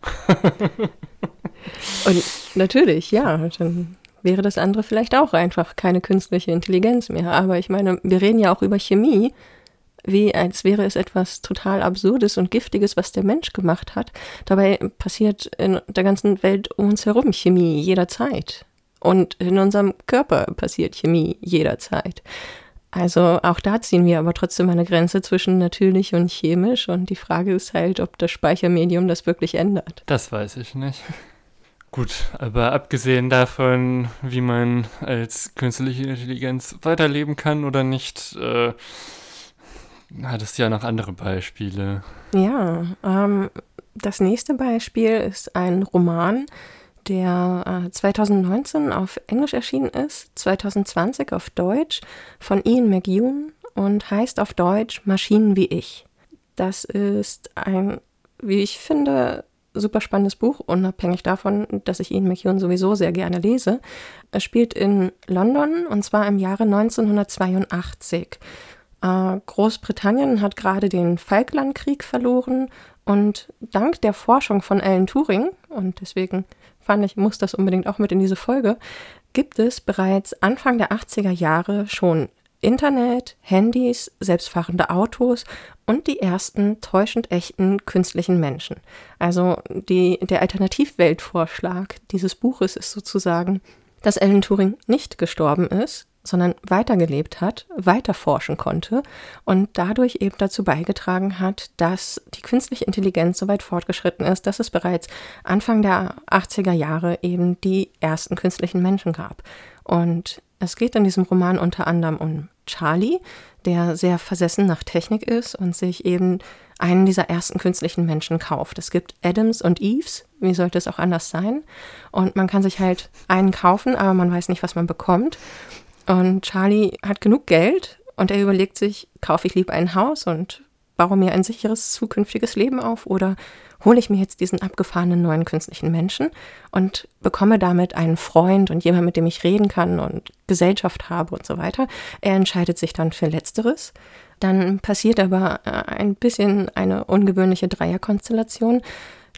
[LAUGHS] Und natürlich, ja, dann wäre das andere vielleicht auch einfach keine künstliche Intelligenz mehr. Aber ich meine, wir reden ja auch über Chemie, wie als wäre es etwas total Absurdes und Giftiges, was der Mensch gemacht hat. Dabei passiert in der ganzen Welt um uns herum Chemie jederzeit. Und in unserem Körper passiert Chemie jederzeit. Also auch da ziehen wir aber trotzdem eine Grenze zwischen natürlich und chemisch. Und die Frage ist halt, ob das Speichermedium das wirklich ändert. Das weiß ich nicht. Gut, aber abgesehen davon, wie man als künstliche Intelligenz weiterleben kann oder nicht, äh, hat es ja noch andere Beispiele. Ja, ähm, das nächste Beispiel ist ein Roman, der äh, 2019 auf Englisch erschienen ist, 2020 auf Deutsch von Ian McEwan und heißt auf Deutsch Maschinen wie ich. Das ist ein, wie ich finde, super spannendes Buch, unabhängig davon, dass ich Ian McEwan sowieso sehr gerne lese. Es spielt in London und zwar im Jahre 1982. Äh, Großbritannien hat gerade den Falklandkrieg verloren und dank der Forschung von Alan Turing, und deswegen fand ich, muss das unbedingt auch mit in diese Folge, gibt es bereits Anfang der 80er Jahre schon Internet, Handys, selbstfahrende Autos und die ersten täuschend echten künstlichen Menschen. Also die, der Alternativweltvorschlag dieses Buches ist sozusagen, dass Alan Turing nicht gestorben ist, sondern weitergelebt hat, weiter forschen konnte und dadurch eben dazu beigetragen hat, dass die künstliche Intelligenz so weit fortgeschritten ist, dass es bereits Anfang der 80er Jahre eben die ersten künstlichen Menschen gab. Und es geht in diesem Roman unter anderem um Charlie, der sehr versessen nach Technik ist und sich eben einen dieser ersten künstlichen Menschen kauft. Es gibt Adams und Eves, wie sollte es auch anders sein? Und man kann sich halt einen kaufen, aber man weiß nicht, was man bekommt. Und Charlie hat genug Geld und er überlegt sich, kaufe ich lieber ein Haus und baue mir ein sicheres zukünftiges Leben auf oder hole ich mir jetzt diesen abgefahrenen neuen künstlichen Menschen und bekomme damit einen Freund und jemand, mit dem ich reden kann und Gesellschaft habe und so weiter. Er entscheidet sich dann für Letzteres. Dann passiert aber äh, ein bisschen eine ungewöhnliche Dreierkonstellation,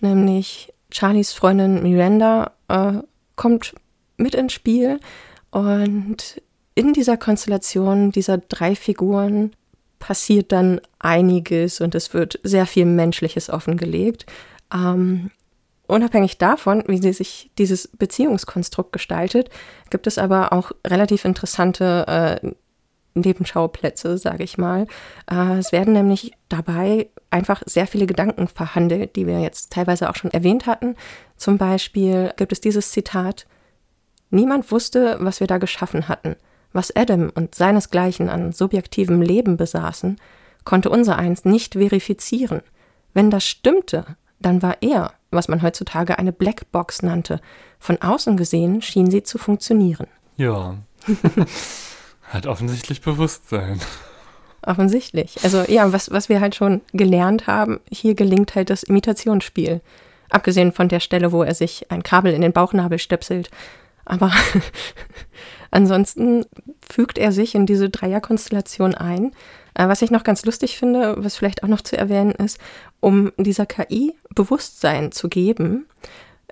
nämlich Charlies Freundin Miranda äh, kommt mit ins Spiel und in dieser Konstellation dieser drei Figuren passiert dann einiges und es wird sehr viel Menschliches offengelegt. Ähm, unabhängig davon, wie sich dieses Beziehungskonstrukt gestaltet, gibt es aber auch relativ interessante äh, Nebenschauplätze, sage ich mal. Äh, es werden nämlich dabei einfach sehr viele Gedanken verhandelt, die wir jetzt teilweise auch schon erwähnt hatten. Zum Beispiel gibt es dieses Zitat, Niemand wusste, was wir da geschaffen hatten. Was Adam und seinesgleichen an subjektivem Leben besaßen, konnte unser eins nicht verifizieren. Wenn das stimmte, dann war er, was man heutzutage eine Blackbox nannte. Von außen gesehen schien sie zu funktionieren. Ja. [LAUGHS] Hat offensichtlich Bewusstsein. Offensichtlich. Also ja, was, was wir halt schon gelernt haben, hier gelingt halt das Imitationsspiel. Abgesehen von der Stelle, wo er sich ein Kabel in den Bauchnabel stöpselt. Aber [LAUGHS] ansonsten fügt er sich in diese Dreierkonstellation ein. Äh, was ich noch ganz lustig finde, was vielleicht auch noch zu erwähnen ist, um dieser KI Bewusstsein zu geben,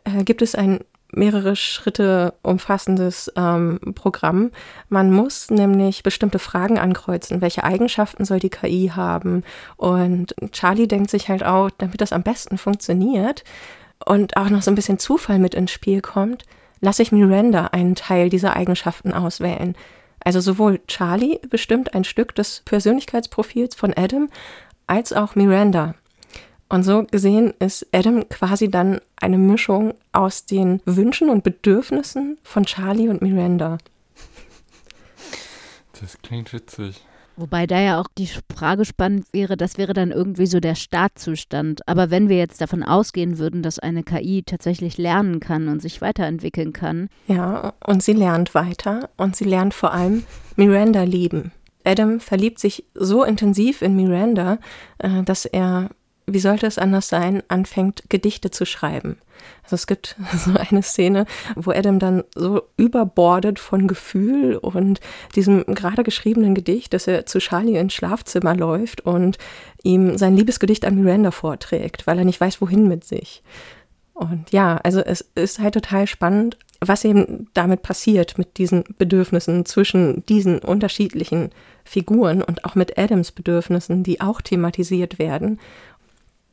äh, gibt es ein mehrere Schritte umfassendes ähm, Programm. Man muss nämlich bestimmte Fragen ankreuzen. Welche Eigenschaften soll die KI haben? Und Charlie denkt sich halt auch, damit das am besten funktioniert und auch noch so ein bisschen Zufall mit ins Spiel kommt, lasse ich Miranda einen Teil dieser Eigenschaften auswählen. Also sowohl Charlie bestimmt ein Stück des Persönlichkeitsprofils von Adam als auch Miranda. Und so gesehen ist Adam quasi dann eine Mischung aus den Wünschen und Bedürfnissen von Charlie und Miranda. Das klingt witzig. Wobei da ja auch die Frage spannend wäre, das wäre dann irgendwie so der Startzustand. Aber wenn wir jetzt davon ausgehen würden, dass eine KI tatsächlich lernen kann und sich weiterentwickeln kann. Ja, und sie lernt weiter und sie lernt vor allem Miranda lieben. Adam verliebt sich so intensiv in Miranda, äh, dass er wie sollte es anders sein, anfängt, Gedichte zu schreiben. Also es gibt [LAUGHS] so eine Szene, wo Adam dann so überbordet von Gefühl und diesem gerade geschriebenen Gedicht, dass er zu Charlie ins Schlafzimmer läuft und ihm sein Liebesgedicht an Miranda vorträgt, weil er nicht weiß, wohin mit sich. Und ja, also es ist halt total spannend, was eben damit passiert mit diesen Bedürfnissen zwischen diesen unterschiedlichen Figuren und auch mit Adams Bedürfnissen, die auch thematisiert werden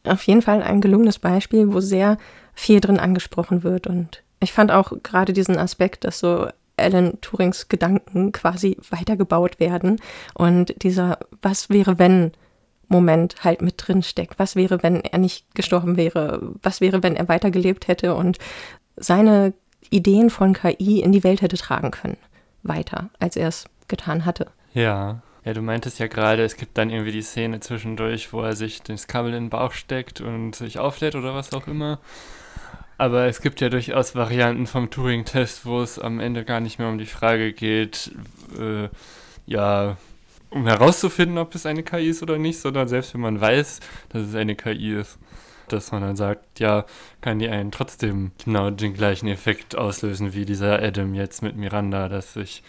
auf jeden Fall ein gelungenes Beispiel, wo sehr viel drin angesprochen wird. Und ich fand auch gerade diesen Aspekt, dass so Alan Turings Gedanken quasi weitergebaut werden und dieser Was wäre wenn Moment halt mit drin steckt. Was wäre, wenn er nicht gestorben wäre? Was wäre, wenn er weitergelebt hätte und seine Ideen von KI in die Welt hätte tragen können? Weiter, als er es getan hatte. Ja, ja, du meintest ja gerade, es gibt dann irgendwie die Szene zwischendurch, wo er sich das Kabel in den Bauch steckt und sich auflädt oder was auch immer. Aber es gibt ja durchaus Varianten vom Turing-Test, wo es am Ende gar nicht mehr um die Frage geht, äh, ja, um herauszufinden, ob es eine KI ist oder nicht, sondern selbst wenn man weiß, dass es eine KI ist, dass man dann sagt, ja, kann die einen trotzdem genau den gleichen Effekt auslösen wie dieser Adam jetzt mit Miranda, dass sich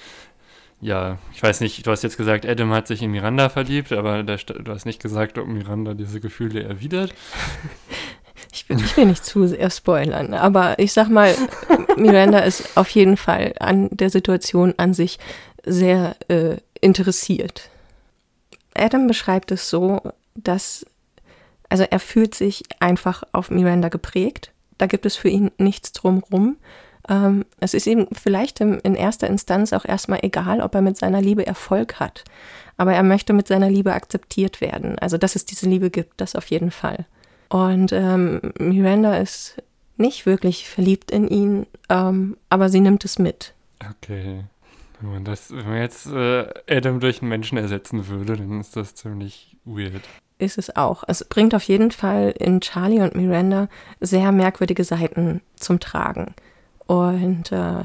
ja, ich weiß nicht, du hast jetzt gesagt, Adam hat sich in Miranda verliebt, aber der, du hast nicht gesagt, ob Miranda diese Gefühle erwidert. [LAUGHS] Ich will, ich will nicht zu sehr spoilern, aber ich sag mal, Miranda ist auf jeden Fall an der Situation an sich sehr äh, interessiert. Adam beschreibt es so, dass, also er fühlt sich einfach auf Miranda geprägt. Da gibt es für ihn nichts drumrum. Ähm, es ist ihm vielleicht im, in erster Instanz auch erstmal egal, ob er mit seiner Liebe Erfolg hat. Aber er möchte mit seiner Liebe akzeptiert werden. Also, dass es diese Liebe gibt, das auf jeden Fall. Und ähm, Miranda ist nicht wirklich verliebt in ihn, ähm, aber sie nimmt es mit. Okay. Wenn man, das, wenn man jetzt äh, Adam durch einen Menschen ersetzen würde, dann ist das ziemlich weird. Ist es auch. Es bringt auf jeden Fall in Charlie und Miranda sehr merkwürdige Seiten zum Tragen. Und äh,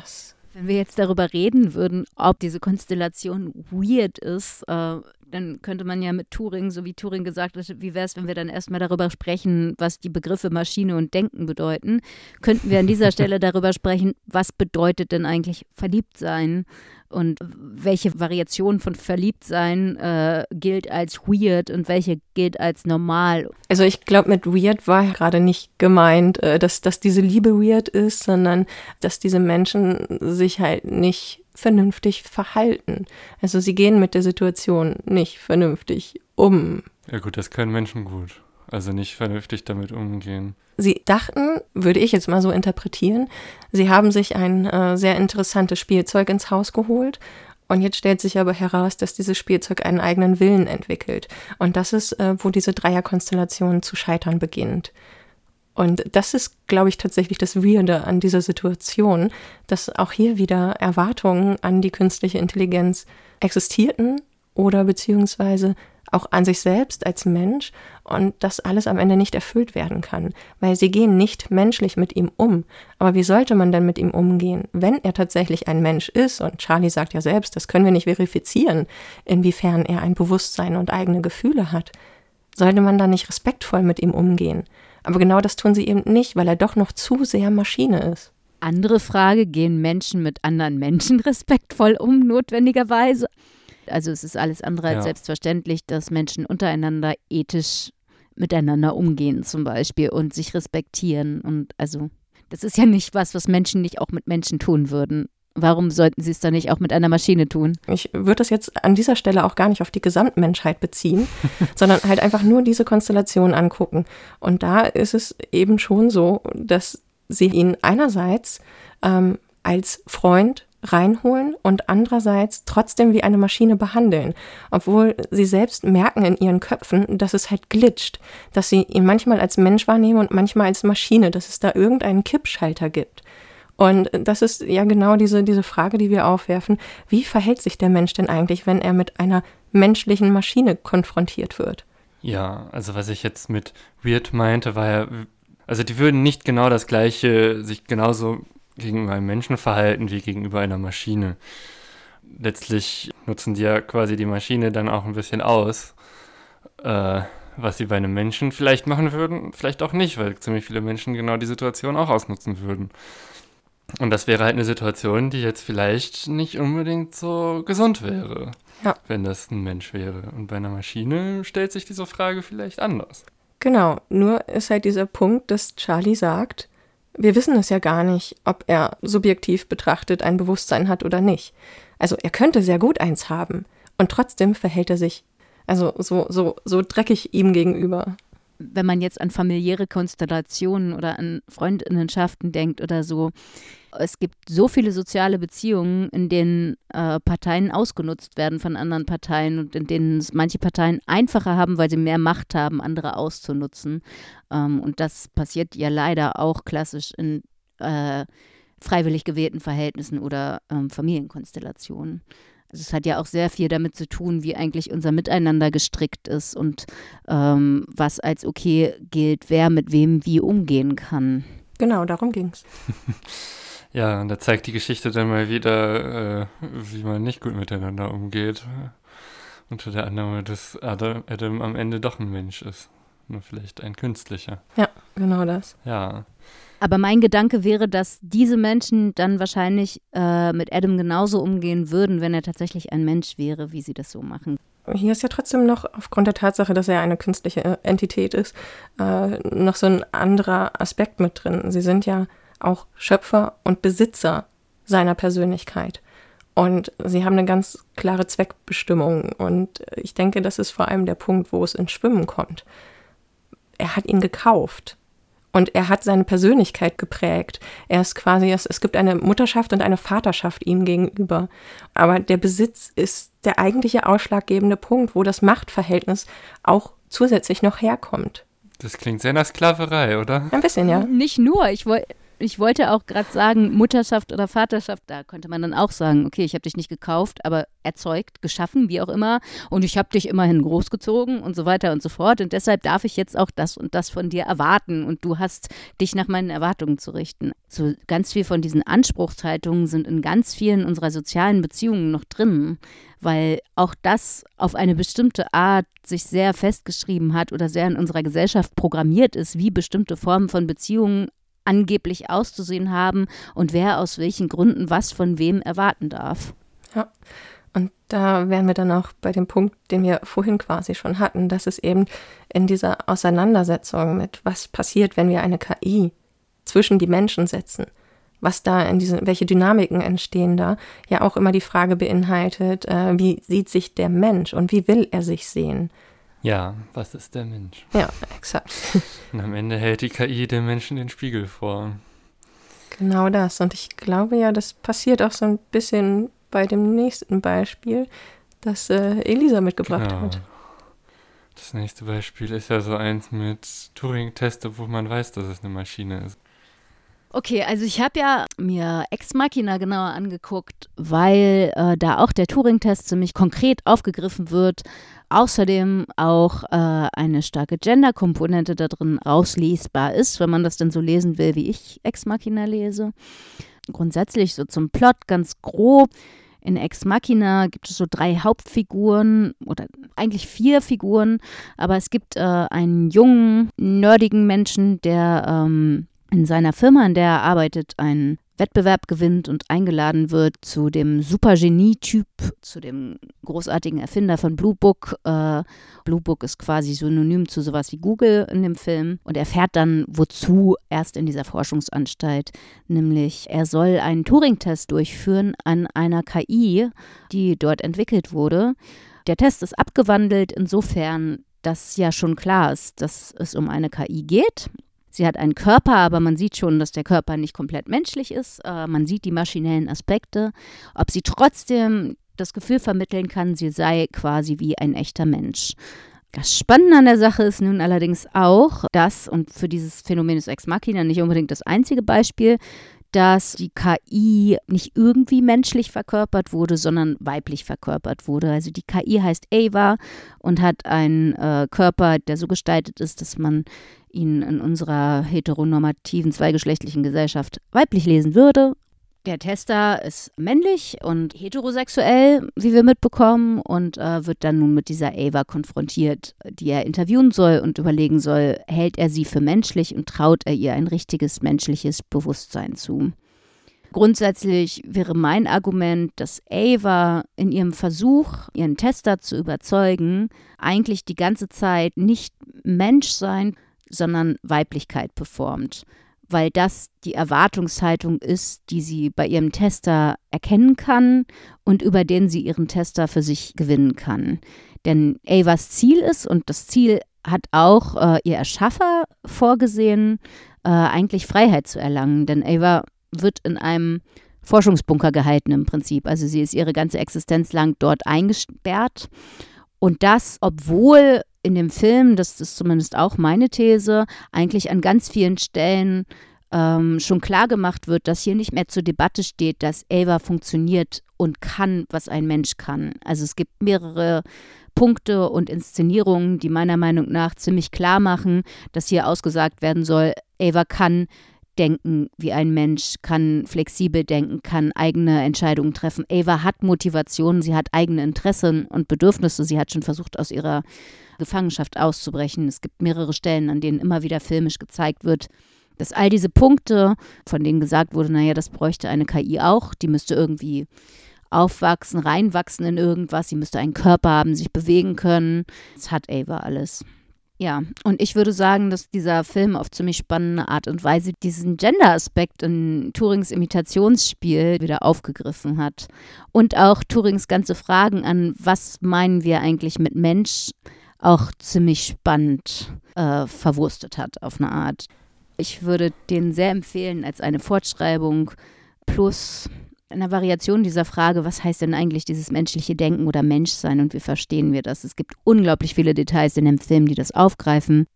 wenn wir jetzt darüber reden würden, ob diese Konstellation weird ist, äh, dann könnte man ja mit Turing, so wie Turing gesagt hat, wie wäre es, wenn wir dann erstmal darüber sprechen, was die Begriffe Maschine und Denken bedeuten, könnten wir an dieser [LAUGHS] Stelle darüber sprechen, was bedeutet denn eigentlich verliebt sein? und welche Variation von Verliebtsein äh, gilt als weird und welche gilt als normal. Also ich glaube, mit weird war gerade nicht gemeint, äh, dass, dass diese Liebe weird ist, sondern dass diese Menschen sich halt nicht vernünftig verhalten. Also sie gehen mit der Situation nicht vernünftig um. Ja gut, das können Menschen gut. Also nicht vernünftig damit umgehen. Sie dachten, würde ich jetzt mal so interpretieren, sie haben sich ein äh, sehr interessantes Spielzeug ins Haus geholt und jetzt stellt sich aber heraus, dass dieses Spielzeug einen eigenen Willen entwickelt. Und das ist, äh, wo diese Dreierkonstellation zu scheitern beginnt. Und das ist, glaube ich, tatsächlich das Weirde an dieser Situation, dass auch hier wieder Erwartungen an die künstliche Intelligenz existierten oder beziehungsweise auch an sich selbst als Mensch und das alles am Ende nicht erfüllt werden kann, weil sie gehen nicht menschlich mit ihm um. Aber wie sollte man denn mit ihm umgehen, wenn er tatsächlich ein Mensch ist? Und Charlie sagt ja selbst, das können wir nicht verifizieren, inwiefern er ein Bewusstsein und eigene Gefühle hat. Sollte man da nicht respektvoll mit ihm umgehen? Aber genau das tun sie eben nicht, weil er doch noch zu sehr Maschine ist. Andere Frage, gehen Menschen mit anderen Menschen [LAUGHS] respektvoll um, notwendigerweise? Also es ist alles andere als ja. selbstverständlich, dass Menschen untereinander ethisch miteinander umgehen zum Beispiel und sich respektieren. Und also das ist ja nicht was, was Menschen nicht auch mit Menschen tun würden. Warum sollten sie es dann nicht auch mit einer Maschine tun? Ich würde das jetzt an dieser Stelle auch gar nicht auf die Gesamtmenschheit beziehen, [LAUGHS] sondern halt einfach nur diese Konstellation angucken. Und da ist es eben schon so, dass sie ihn einerseits ähm, als Freund reinholen und andererseits trotzdem wie eine Maschine behandeln, obwohl sie selbst merken in ihren Köpfen, dass es halt glitscht, dass sie ihn manchmal als Mensch wahrnehmen und manchmal als Maschine, dass es da irgendeinen Kippschalter gibt. Und das ist ja genau diese, diese Frage, die wir aufwerfen. Wie verhält sich der Mensch denn eigentlich, wenn er mit einer menschlichen Maschine konfrontiert wird? Ja, also was ich jetzt mit weird meinte, war ja, also die würden nicht genau das gleiche, sich genauso gegenüber einem Menschen verhalten wie gegenüber einer Maschine. Letztlich nutzen die ja quasi die Maschine dann auch ein bisschen aus, äh, was sie bei einem Menschen vielleicht machen würden, vielleicht auch nicht, weil ziemlich viele Menschen genau die Situation auch ausnutzen würden. Und das wäre halt eine Situation, die jetzt vielleicht nicht unbedingt so gesund wäre, ja. wenn das ein Mensch wäre. Und bei einer Maschine stellt sich diese Frage vielleicht anders. Genau, nur ist halt dieser Punkt, dass Charlie sagt, wir wissen es ja gar nicht, ob er subjektiv betrachtet ein Bewusstsein hat oder nicht. Also er könnte sehr gut eins haben und trotzdem verhält er sich also so so so dreckig ihm gegenüber. Wenn man jetzt an familiäre Konstellationen oder an Freundinnenschaften denkt oder so, es gibt so viele soziale Beziehungen, in denen äh, Parteien ausgenutzt werden von anderen Parteien und in denen es manche Parteien einfacher haben, weil sie mehr Macht haben, andere auszunutzen. Ähm, und das passiert ja leider auch klassisch in äh, freiwillig gewählten Verhältnissen oder ähm, Familienkonstellationen. Also es hat ja auch sehr viel damit zu tun, wie eigentlich unser Miteinander gestrickt ist und ähm, was als okay gilt, wer mit wem wie umgehen kann. Genau, darum ging es. [LAUGHS] Ja, und da zeigt die Geschichte dann mal wieder, äh, wie man nicht gut miteinander umgeht. Unter der Annahme, dass Adam, Adam am Ende doch ein Mensch ist. Nur vielleicht ein künstlicher. Ja, genau das. Ja. Aber mein Gedanke wäre, dass diese Menschen dann wahrscheinlich äh, mit Adam genauso umgehen würden, wenn er tatsächlich ein Mensch wäre, wie sie das so machen. Hier ist ja trotzdem noch, aufgrund der Tatsache, dass er eine künstliche Entität ist, äh, noch so ein anderer Aspekt mit drin. Sie sind ja auch Schöpfer und Besitzer seiner Persönlichkeit. Und sie haben eine ganz klare Zweckbestimmung. Und ich denke, das ist vor allem der Punkt, wo es ins Schwimmen kommt. Er hat ihn gekauft. Und er hat seine Persönlichkeit geprägt. Er ist quasi, es, es gibt eine Mutterschaft und eine Vaterschaft ihm gegenüber. Aber der Besitz ist der eigentliche ausschlaggebende Punkt, wo das Machtverhältnis auch zusätzlich noch herkommt. Das klingt sehr nach Sklaverei, oder? Ein bisschen, ja. Nicht nur. Ich wollte ich wollte auch gerade sagen, Mutterschaft oder Vaterschaft, da könnte man dann auch sagen, okay, ich habe dich nicht gekauft, aber erzeugt, geschaffen, wie auch immer, und ich habe dich immerhin großgezogen und so weiter und so fort. Und deshalb darf ich jetzt auch das und das von dir erwarten und du hast dich nach meinen Erwartungen zu richten. So ganz viel von diesen Anspruchshaltungen sind in ganz vielen unserer sozialen Beziehungen noch drin, weil auch das auf eine bestimmte Art sich sehr festgeschrieben hat oder sehr in unserer Gesellschaft programmiert ist, wie bestimmte Formen von Beziehungen angeblich auszusehen haben und wer aus welchen Gründen was von wem erwarten darf. Ja. Und da wären wir dann auch bei dem Punkt, den wir vorhin quasi schon hatten, dass es eben in dieser Auseinandersetzung mit, was passiert, wenn wir eine KI zwischen die Menschen setzen, was da in diesen, welche Dynamiken entstehen da, ja auch immer die Frage beinhaltet, äh, wie sieht sich der Mensch und wie will er sich sehen? Ja, was ist der Mensch? Ja, exakt. Und am Ende hält die KI dem Menschen den Spiegel vor. Genau das. Und ich glaube ja, das passiert auch so ein bisschen bei dem nächsten Beispiel, das äh, Elisa mitgebracht genau. hat. Das nächste Beispiel ist ja so eins mit Turing-Teste, wo man weiß, dass es eine Maschine ist. Okay, also ich habe ja mir Ex Machina genauer angeguckt, weil äh, da auch der Turing-Test ziemlich konkret aufgegriffen wird, außerdem auch äh, eine starke Gender-Komponente da drin rauslesbar ist, wenn man das denn so lesen will, wie ich Ex Machina lese. Grundsätzlich so zum Plot ganz grob. In Ex Machina gibt es so drei Hauptfiguren oder eigentlich vier Figuren, aber es gibt äh, einen jungen, nerdigen Menschen, der ähm, in seiner Firma, in der er arbeitet, einen Wettbewerb gewinnt und eingeladen wird zu dem Supergenie-Typ, zu dem großartigen Erfinder von Blue Book. Äh, Blue Book ist quasi synonym zu sowas wie Google in dem Film und erfährt dann, wozu erst in dieser Forschungsanstalt. Nämlich, er soll einen Turing-Test durchführen an einer KI, die dort entwickelt wurde. Der Test ist abgewandelt insofern, dass ja schon klar ist, dass es um eine KI geht Sie hat einen Körper, aber man sieht schon, dass der Körper nicht komplett menschlich ist. Äh, man sieht die maschinellen Aspekte. Ob sie trotzdem das Gefühl vermitteln kann, sie sei quasi wie ein echter Mensch. Das Spannende an der Sache ist nun allerdings auch, dass, und für dieses Phänomen ist Ex Machina nicht unbedingt das einzige Beispiel, dass die KI nicht irgendwie menschlich verkörpert wurde, sondern weiblich verkörpert wurde. Also die KI heißt Ava und hat einen äh, Körper, der so gestaltet ist, dass man ihn in unserer heteronormativen zweigeschlechtlichen Gesellschaft weiblich lesen würde. Der Tester ist männlich und heterosexuell, wie wir mitbekommen, und äh, wird dann nun mit dieser Ava konfrontiert, die er interviewen soll und überlegen soll, hält er sie für menschlich und traut er ihr ein richtiges menschliches Bewusstsein zu. Grundsätzlich wäre mein Argument, dass Ava in ihrem Versuch, ihren Tester zu überzeugen, eigentlich die ganze Zeit nicht Menschsein, sondern Weiblichkeit performt weil das die Erwartungshaltung ist, die sie bei ihrem Tester erkennen kann und über den sie ihren Tester für sich gewinnen kann. Denn Avas Ziel ist, und das Ziel hat auch äh, ihr Erschaffer vorgesehen, äh, eigentlich Freiheit zu erlangen. Denn Ava wird in einem Forschungsbunker gehalten im Prinzip. Also sie ist ihre ganze Existenz lang dort eingesperrt. Und das, obwohl in dem Film, das ist zumindest auch meine These, eigentlich an ganz vielen Stellen ähm, schon klar gemacht wird, dass hier nicht mehr zur Debatte steht, dass Ava funktioniert und kann, was ein Mensch kann. Also es gibt mehrere Punkte und Inszenierungen, die meiner Meinung nach ziemlich klar machen, dass hier ausgesagt werden soll, Ava kann denken wie ein Mensch, kann flexibel denken, kann eigene Entscheidungen treffen. Ava hat Motivation, sie hat eigene Interessen und Bedürfnisse. Sie hat schon versucht, aus ihrer Gefangenschaft auszubrechen. Es gibt mehrere Stellen, an denen immer wieder filmisch gezeigt wird, dass all diese Punkte, von denen gesagt wurde, naja, das bräuchte eine KI auch, die müsste irgendwie aufwachsen, reinwachsen in irgendwas, sie müsste einen Körper haben, sich bewegen können. Das hat Ava alles. Ja, und ich würde sagen, dass dieser Film auf ziemlich spannende Art und Weise diesen Gender-Aspekt in Turings Imitationsspiel wieder aufgegriffen hat. Und auch Turings ganze Fragen an, was meinen wir eigentlich mit Mensch, auch ziemlich spannend äh, verwurstet hat auf eine Art. Ich würde den sehr empfehlen als eine Fortschreibung plus einer Variation dieser Frage, was heißt denn eigentlich dieses menschliche Denken oder Menschsein und wie verstehen wir das? Es gibt unglaublich viele Details in dem Film, die das aufgreifen.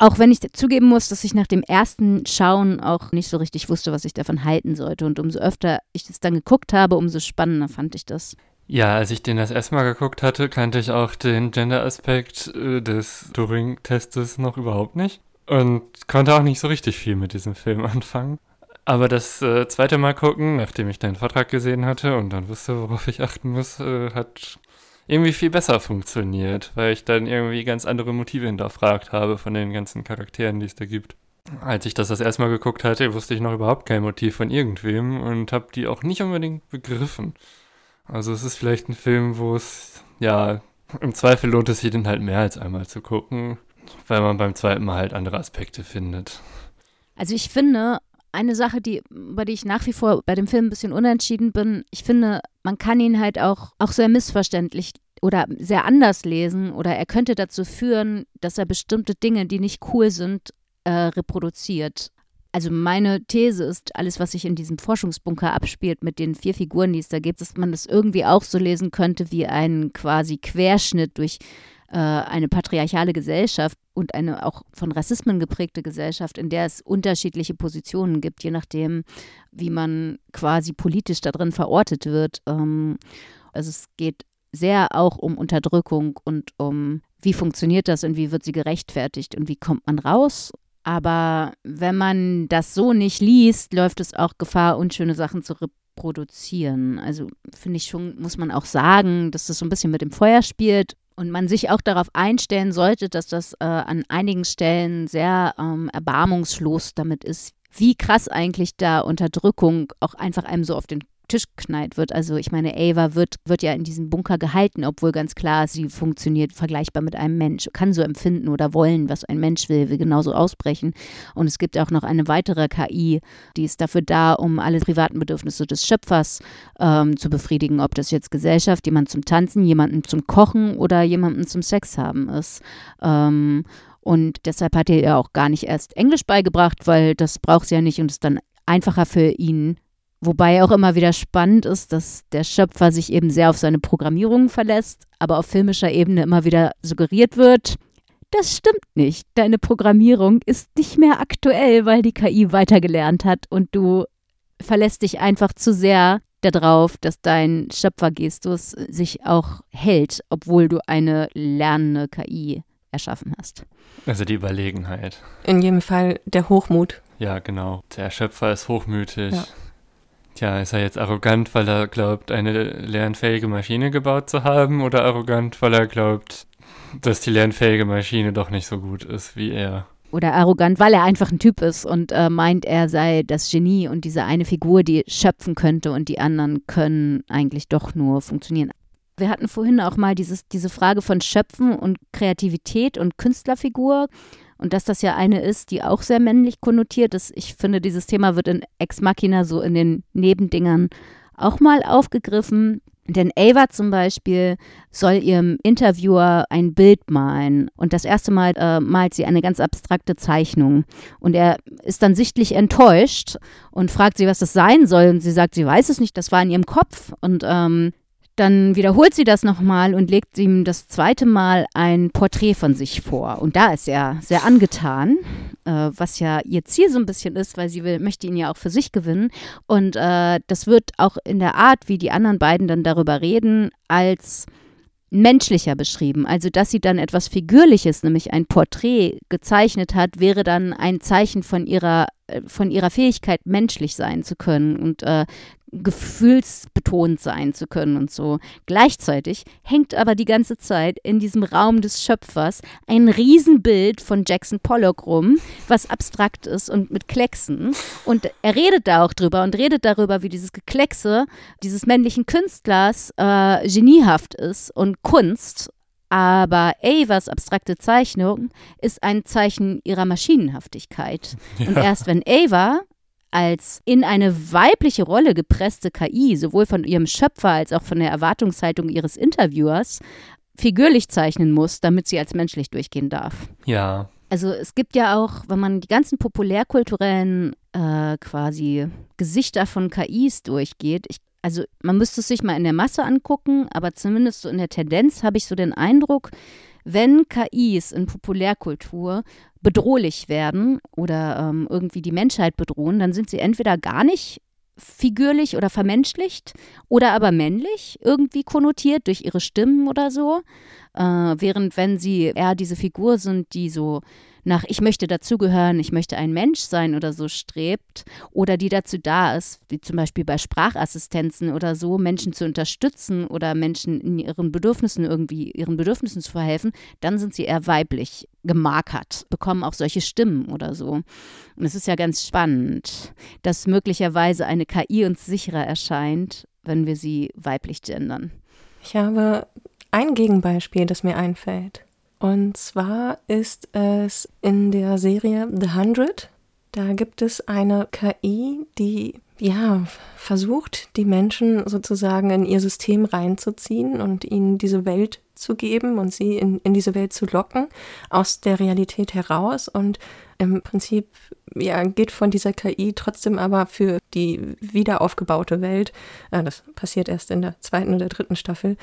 Auch wenn ich zugeben muss, dass ich nach dem ersten Schauen auch nicht so richtig wusste, was ich davon halten sollte. Und umso öfter ich das dann geguckt habe, umso spannender fand ich das. Ja, als ich den das erste Mal geguckt hatte, kannte ich auch den Gender-Aspekt äh, des Turing-Testes noch überhaupt nicht. Und konnte auch nicht so richtig viel mit diesem Film [LAUGHS] anfangen. Aber das äh, zweite Mal gucken, nachdem ich deinen Vortrag gesehen hatte und dann wusste, worauf ich achten muss, äh, hat irgendwie viel besser funktioniert, weil ich dann irgendwie ganz andere Motive hinterfragt habe von den ganzen Charakteren, die es da gibt. Als ich das das erste Mal geguckt hatte, wusste ich noch überhaupt kein Motiv von irgendwem und habe die auch nicht unbedingt begriffen. Also es ist vielleicht ein Film, wo es, ja, im Zweifel lohnt es sich den halt mehr als einmal zu gucken, weil man beim zweiten Mal halt andere Aspekte findet. Also ich finde, eine Sache, die, bei der ich nach wie vor bei dem Film ein bisschen unentschieden bin, ich finde, man kann ihn halt auch, auch sehr missverständlich oder sehr anders lesen oder er könnte dazu führen, dass er bestimmte Dinge, die nicht cool sind, äh, reproduziert. Also meine These ist, alles, was sich in diesem Forschungsbunker abspielt mit den vier Figuren, die es da gibt, dass man das irgendwie auch so lesen könnte wie einen quasi Querschnitt durch eine patriarchale Gesellschaft und eine auch von Rassismen geprägte Gesellschaft, in der es unterschiedliche Positionen gibt, je nachdem, wie man quasi politisch darin verortet wird. Ähm, also es geht sehr auch um Unterdrückung und um, wie funktioniert das und wie wird sie gerechtfertigt und wie kommt man raus. Aber wenn man das so nicht liest, läuft es auch Gefahr, unschöne Sachen zu reproduzieren. Also finde ich schon, muss man auch sagen, dass das so ein bisschen mit dem Feuer spielt und man sich auch darauf einstellen sollte, dass das äh, an einigen Stellen sehr ähm, erbarmungslos damit ist, wie krass eigentlich da Unterdrückung auch einfach einem so auf den Tisch knallt wird. Also ich meine, Ava wird, wird ja in diesem Bunker gehalten, obwohl ganz klar sie funktioniert vergleichbar mit einem Mensch, kann so empfinden oder wollen, was ein Mensch will, will genauso ausbrechen. Und es gibt auch noch eine weitere KI, die ist dafür da, um alle privaten Bedürfnisse des Schöpfers ähm, zu befriedigen, ob das jetzt Gesellschaft, jemand zum Tanzen, jemanden zum Kochen oder jemanden zum Sex haben ist. Ähm, Und deshalb hat er ihr auch gar nicht erst Englisch beigebracht, weil das braucht sie ja nicht und ist dann einfacher für ihn. Wobei auch immer wieder spannend ist, dass der Schöpfer sich eben sehr auf seine Programmierung verlässt, aber auf filmischer Ebene immer wieder suggeriert wird, das stimmt nicht. Deine Programmierung ist nicht mehr aktuell, weil die KI weitergelernt hat und du verlässt dich einfach zu sehr darauf, dass dein Schöpfergestus sich auch hält, obwohl du eine lernende KI erschaffen hast. Also die Überlegenheit. In jedem Fall der Hochmut. Ja, genau. Der Schöpfer ist hochmütig. Ja. Tja, ist er jetzt arrogant, weil er glaubt, eine lernfähige Maschine gebaut zu haben oder arrogant, weil er glaubt, dass die lernfähige Maschine doch nicht so gut ist wie er? Oder arrogant, weil er einfach ein Typ ist und äh, meint, er sei das Genie und diese eine Figur, die schöpfen könnte und die anderen können eigentlich doch nur funktionieren. Wir hatten vorhin auch mal dieses, diese Frage von Schöpfen und Kreativität und Künstlerfigur und dass das ja eine ist, die auch sehr männlich konnotiert ist. Ich finde, dieses Thema wird in Ex Machina so in den Nebendingern auch mal aufgegriffen. Denn Ava zum Beispiel soll ihrem Interviewer ein Bild malen und das erste Mal äh, malt sie eine ganz abstrakte Zeichnung und er ist dann sichtlich enttäuscht und fragt sie, was das sein soll und sie sagt, sie weiß es nicht, das war in ihrem Kopf und ähm, dann wiederholt sie das nochmal und legt ihm das zweite Mal ein Porträt von sich vor. Und da ist er sehr angetan, äh, was ja ihr Ziel so ein bisschen ist, weil sie will, möchte ihn ja auch für sich gewinnen. Und äh, das wird auch in der Art, wie die anderen beiden dann darüber reden, als menschlicher beschrieben. Also, dass sie dann etwas Figürliches, nämlich ein Porträt gezeichnet hat, wäre dann ein Zeichen von ihrer, äh, von ihrer Fähigkeit, menschlich sein zu können und äh, gefühlsbetont sein zu können und so. Gleichzeitig hängt aber die ganze Zeit in diesem Raum des Schöpfers ein Riesenbild von Jackson Pollock rum, was abstrakt ist und mit Klecksen. Und er redet da auch drüber und redet darüber, wie dieses Gekleckse dieses männlichen Künstlers äh, geniehaft ist und Kunst aber Avas abstrakte Zeichnung ist ein Zeichen ihrer Maschinenhaftigkeit. Ja. Und erst wenn Ava als in eine weibliche Rolle gepresste KI, sowohl von ihrem Schöpfer als auch von der Erwartungshaltung ihres Interviewers, figürlich zeichnen muss, damit sie als menschlich durchgehen darf. Ja. Also es gibt ja auch, wenn man die ganzen populärkulturellen äh, quasi Gesichter von KIs durchgeht, ich, also man müsste es sich mal in der Masse angucken, aber zumindest so in der Tendenz habe ich so den Eindruck, wenn KIs in Populärkultur bedrohlich werden oder ähm, irgendwie die Menschheit bedrohen, dann sind sie entweder gar nicht figürlich oder vermenschlicht oder aber männlich irgendwie konnotiert durch ihre Stimmen oder so. Äh, während wenn sie eher diese Figur sind, die so nach ich möchte dazugehören, ich möchte ein Mensch sein oder so strebt oder die dazu da ist, wie zum Beispiel bei Sprachassistenzen oder so, Menschen zu unterstützen oder Menschen in ihren Bedürfnissen irgendwie ihren Bedürfnissen zu verhelfen, dann sind sie eher weiblich gemarkert, bekommen auch solche Stimmen oder so. Und es ist ja ganz spannend, dass möglicherweise eine KI uns sicherer erscheint, wenn wir sie weiblich gendern. Ich habe ein Gegenbeispiel, das mir einfällt. Und zwar ist es in der Serie The Hundred. Da gibt es eine KI, die ja versucht, die Menschen sozusagen in ihr System reinzuziehen und ihnen diese Welt zu geben und sie in, in diese Welt zu locken, aus der Realität heraus. Und im Prinzip ja, geht von dieser KI trotzdem aber für die wiederaufgebaute Welt, äh, das passiert erst in der zweiten oder dritten Staffel,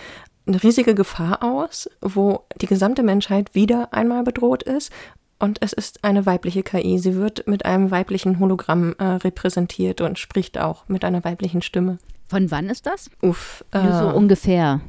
eine riesige Gefahr aus, wo die gesamte Menschheit wieder einmal bedroht ist. Und es ist eine weibliche KI. Sie wird mit einem weiblichen Hologramm äh, repräsentiert und spricht auch mit einer weiblichen Stimme. Von wann ist das? Uff. Äh, so ungefähr.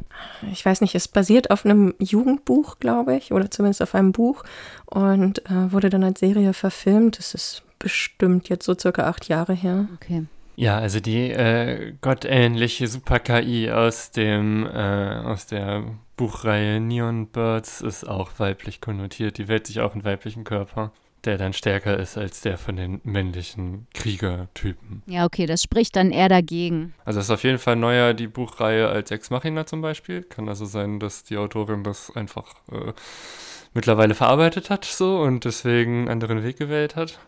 Ich weiß nicht, es basiert auf einem Jugendbuch, glaube ich, oder zumindest auf einem Buch und äh, wurde dann als Serie verfilmt. Das ist bestimmt jetzt so circa acht Jahre her. Okay. Ja, also die äh, gottähnliche Super-KI aus dem äh, aus der Buchreihe Neon Birds ist auch weiblich konnotiert. Die wählt sich auch einen weiblichen Körper, der dann stärker ist als der von den männlichen Kriegertypen. Ja, okay, das spricht dann eher dagegen. Also es ist auf jeden Fall neuer die Buchreihe als Ex Machina zum Beispiel. Kann also sein, dass die Autorin das einfach äh, mittlerweile verarbeitet hat so und deswegen einen anderen Weg gewählt hat.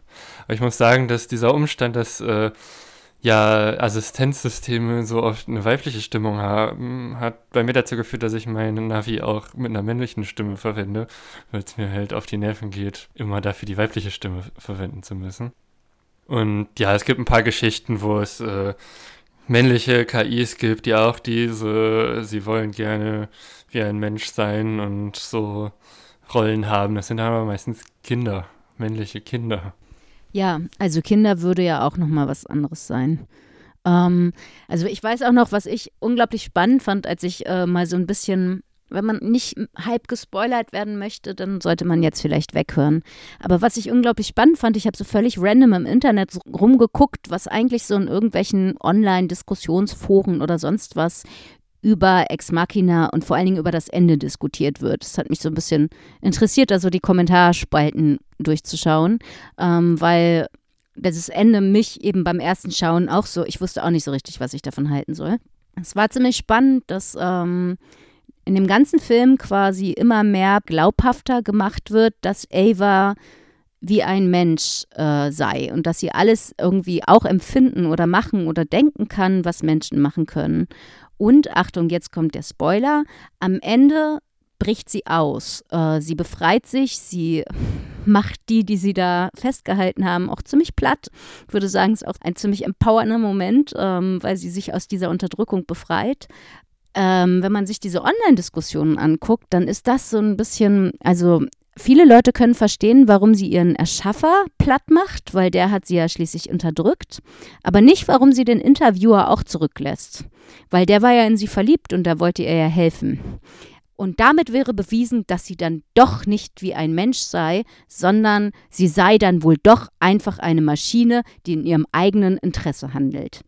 Aber ich muss sagen, dass dieser Umstand, dass äh, ja, Assistenzsysteme so oft eine weibliche Stimmung haben, hat bei mir dazu geführt, dass ich meine Navi auch mit einer männlichen Stimme verwende, weil es mir halt auf die Nerven geht, immer dafür die weibliche Stimme verwenden zu müssen. Und ja, es gibt ein paar Geschichten, wo es äh, männliche KIs gibt, die auch diese, sie wollen gerne wie ein Mensch sein und so Rollen haben. Das sind aber meistens Kinder, männliche Kinder. Ja, also Kinder würde ja auch noch mal was anderes sein. Ähm, also ich weiß auch noch, was ich unglaublich spannend fand, als ich äh, mal so ein bisschen, wenn man nicht halb gespoilert werden möchte, dann sollte man jetzt vielleicht weghören. Aber was ich unglaublich spannend fand, ich habe so völlig random im Internet rumgeguckt, was eigentlich so in irgendwelchen Online-Diskussionsforen oder sonst was über Ex Machina und vor allen Dingen über das Ende diskutiert wird. Das hat mich so ein bisschen interessiert, also die Kommentarspalten durchzuschauen, ähm, weil das Ende mich eben beim ersten Schauen auch so, ich wusste auch nicht so richtig, was ich davon halten soll. Es war ziemlich spannend, dass ähm, in dem ganzen Film quasi immer mehr glaubhafter gemacht wird, dass Ava wie ein Mensch äh, sei und dass sie alles irgendwie auch empfinden oder machen oder denken kann, was Menschen machen können. Und Achtung, jetzt kommt der Spoiler. Am Ende bricht sie aus. Äh, sie befreit sich, sie [LAUGHS] macht die, die sie da festgehalten haben, auch ziemlich platt. Ich würde sagen, es ist auch ein ziemlich empowernder Moment, ähm, weil sie sich aus dieser Unterdrückung befreit. Ähm, wenn man sich diese Online-Diskussionen anguckt, dann ist das so ein bisschen, also Viele Leute können verstehen, warum sie ihren Erschaffer platt macht, weil der hat sie ja schließlich unterdrückt, aber nicht, warum sie den Interviewer auch zurücklässt, weil der war ja in sie verliebt und da wollte er ja helfen. Und damit wäre bewiesen, dass sie dann doch nicht wie ein Mensch sei, sondern sie sei dann wohl doch einfach eine Maschine, die in ihrem eigenen Interesse handelt.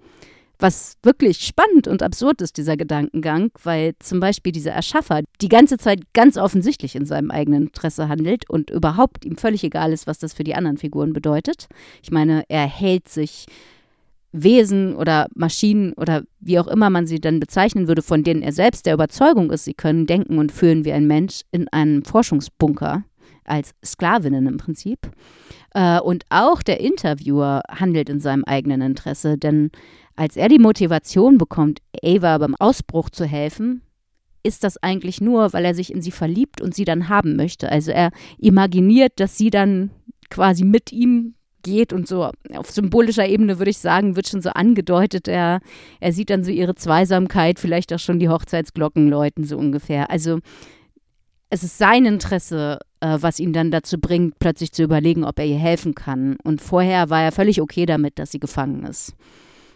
Was wirklich spannend und absurd ist, dieser Gedankengang, weil zum Beispiel dieser Erschaffer die ganze Zeit ganz offensichtlich in seinem eigenen Interesse handelt und überhaupt ihm völlig egal ist, was das für die anderen Figuren bedeutet. Ich meine, er hält sich Wesen oder Maschinen oder wie auch immer man sie dann bezeichnen würde, von denen er selbst der Überzeugung ist, sie können denken und fühlen wie ein Mensch in einem Forschungsbunker als Sklavinnen im Prinzip. Äh, und auch der Interviewer handelt in seinem eigenen Interesse, denn als er die Motivation bekommt, Ava beim Ausbruch zu helfen, ist das eigentlich nur, weil er sich in sie verliebt und sie dann haben möchte. Also er imaginiert, dass sie dann quasi mit ihm geht und so auf symbolischer Ebene würde ich sagen, wird schon so angedeutet. Er, er sieht dann so ihre Zweisamkeit, vielleicht auch schon die Hochzeitsglocken läuten, so ungefähr. Also es ist sein Interesse, äh, was ihn dann dazu bringt, plötzlich zu überlegen, ob er ihr helfen kann. Und vorher war er völlig okay damit, dass sie gefangen ist.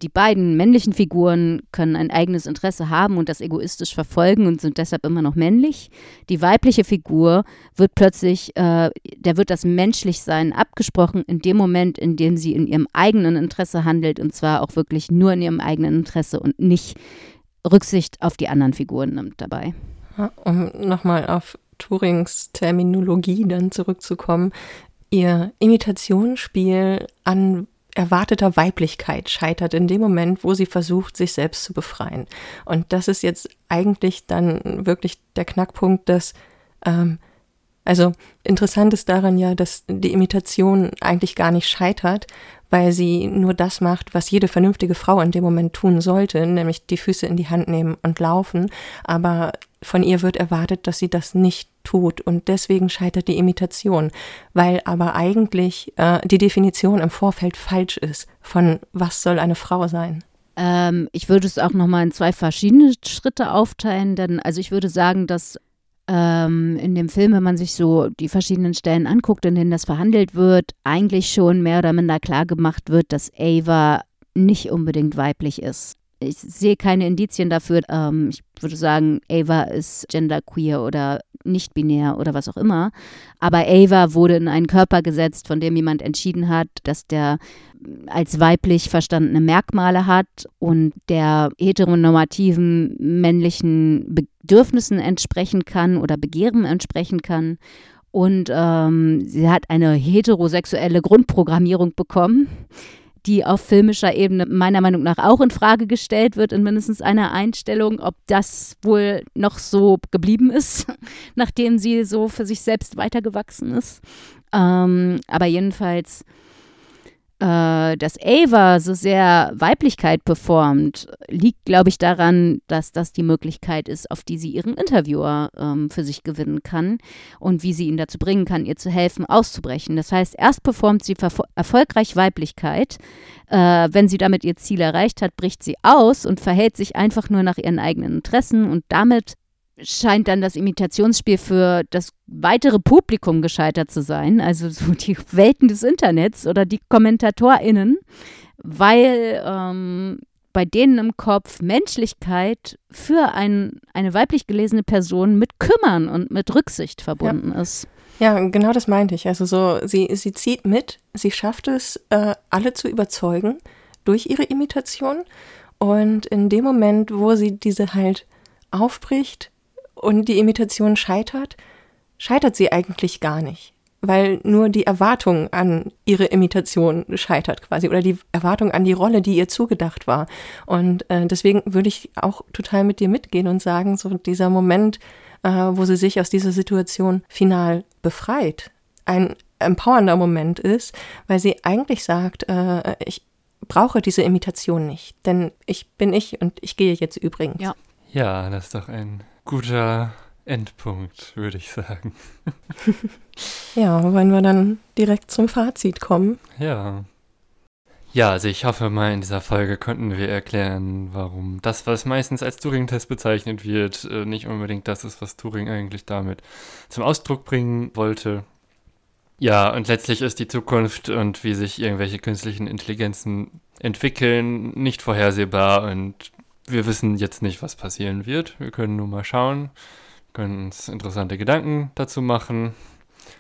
Die beiden männlichen Figuren können ein eigenes Interesse haben und das egoistisch verfolgen und sind deshalb immer noch männlich. Die weibliche Figur wird plötzlich, äh, der wird das Menschlichsein abgesprochen in dem Moment, in dem sie in ihrem eigenen Interesse handelt und zwar auch wirklich nur in ihrem eigenen Interesse und nicht Rücksicht auf die anderen Figuren nimmt dabei. um nochmal auf Turings Terminologie dann zurückzukommen, ihr Imitationsspiel an erwarteter Weiblichkeit scheitert in dem Moment, wo sie versucht, sich selbst zu befreien. Und das ist jetzt eigentlich dann wirklich der Knackpunkt, dass, ähm, also interessant ist daran ja, dass die Imitation eigentlich gar nicht scheitert, weil sie nur das macht, was jede vernünftige Frau in dem Moment tun sollte, nämlich die Füße in die Hand nehmen und laufen. Aber von ihr wird erwartet, dass sie das nicht tut und deswegen scheitert die Imitation, weil aber eigentlich äh, die Definition im Vorfeld falsch ist von was soll eine Frau sein. Ähm, ich würde es auch nochmal in zwei verschiedene Schritte aufteilen, denn also ich würde sagen, dass ähm, in dem Film, wenn man sich so die verschiedenen Stellen anguckt, in denen das verhandelt wird, eigentlich schon mehr oder minder klar gemacht wird, dass Ava nicht unbedingt weiblich ist. Ich sehe keine Indizien dafür. Ähm, ich würde sagen, Ava ist genderqueer oder nicht binär oder was auch immer. Aber Ava wurde in einen Körper gesetzt, von dem jemand entschieden hat, dass der als weiblich verstandene Merkmale hat und der heteronormativen männlichen Bedürfnissen entsprechen kann oder Begehren entsprechen kann. Und ähm, sie hat eine heterosexuelle Grundprogrammierung bekommen die auf filmischer Ebene meiner Meinung nach auch in Frage gestellt wird in mindestens einer Einstellung, ob das wohl noch so geblieben ist, [LAUGHS] nachdem sie so für sich selbst weitergewachsen ist. Ähm, aber jedenfalls äh, dass Ava so sehr Weiblichkeit performt, liegt, glaube ich, daran, dass das die Möglichkeit ist, auf die sie ihren Interviewer ähm, für sich gewinnen kann und wie sie ihn dazu bringen kann, ihr zu helfen, auszubrechen. Das heißt, erst performt sie erfolgreich Weiblichkeit. Äh, wenn sie damit ihr Ziel erreicht hat, bricht sie aus und verhält sich einfach nur nach ihren eigenen Interessen und damit scheint dann das Imitationsspiel für das weitere Publikum gescheitert zu sein, also so die [LAUGHS] Welten des Internets oder die KommentatorInnen, weil ähm, bei denen im Kopf Menschlichkeit für ein, eine weiblich gelesene Person mit Kümmern und mit Rücksicht verbunden ja. ist. Ja, genau das meinte ich. Also so, sie, sie zieht mit, sie schafft es, äh, alle zu überzeugen durch ihre Imitation. Und in dem Moment, wo sie diese halt aufbricht, und die Imitation scheitert, scheitert sie eigentlich gar nicht, weil nur die Erwartung an ihre Imitation scheitert quasi oder die Erwartung an die Rolle, die ihr zugedacht war. Und äh, deswegen würde ich auch total mit dir mitgehen und sagen, so dieser Moment, äh, wo sie sich aus dieser Situation final befreit, ein empowernder Moment ist, weil sie eigentlich sagt, äh, ich brauche diese Imitation nicht, denn ich bin ich und ich gehe jetzt übrigens. Ja. Ja, das ist doch ein guter Endpunkt, würde ich sagen. [LAUGHS] ja, wollen wir dann direkt zum Fazit kommen? Ja. Ja, also ich hoffe mal, in dieser Folge konnten wir erklären, warum das, was meistens als Turing-Test bezeichnet wird, äh, nicht unbedingt das ist, was Turing eigentlich damit zum Ausdruck bringen wollte. Ja, und letztlich ist die Zukunft und wie sich irgendwelche künstlichen Intelligenzen entwickeln nicht vorhersehbar und wir wissen jetzt nicht, was passieren wird. Wir können nur mal schauen, können uns interessante Gedanken dazu machen.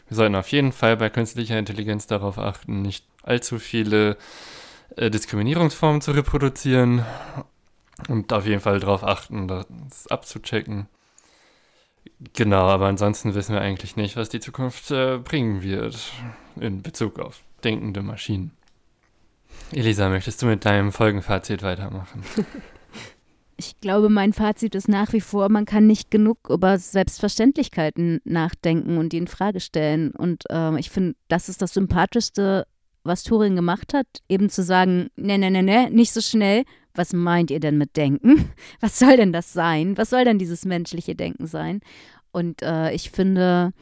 Wir sollten auf jeden Fall bei künstlicher Intelligenz darauf achten, nicht allzu viele äh, Diskriminierungsformen zu reproduzieren und auf jeden Fall darauf achten, das abzuchecken. Genau, aber ansonsten wissen wir eigentlich nicht, was die Zukunft äh, bringen wird in Bezug auf denkende Maschinen. Elisa, möchtest du mit deinem Folgenfazit weitermachen? [LAUGHS] ich glaube, mein Fazit ist nach wie vor, man kann nicht genug über Selbstverständlichkeiten nachdenken und die in Frage stellen. Und äh, ich finde, das ist das Sympathischste, was Turing gemacht hat, eben zu sagen, ne, ne, ne, ne, nicht so schnell. Was meint ihr denn mit Denken? [LAUGHS] Was soll denn das sein? Was soll denn dieses menschliche Denken sein? Und äh, ich finde,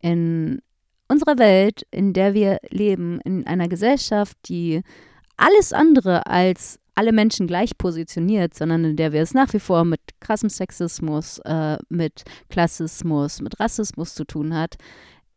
in unserer Welt, in der wir leben, in einer Gesellschaft, die alles andere als alle Menschen gleich positioniert, sondern in der wir es nach wie vor mit krassem Sexismus, äh, mit Klassismus, mit Rassismus zu tun hat,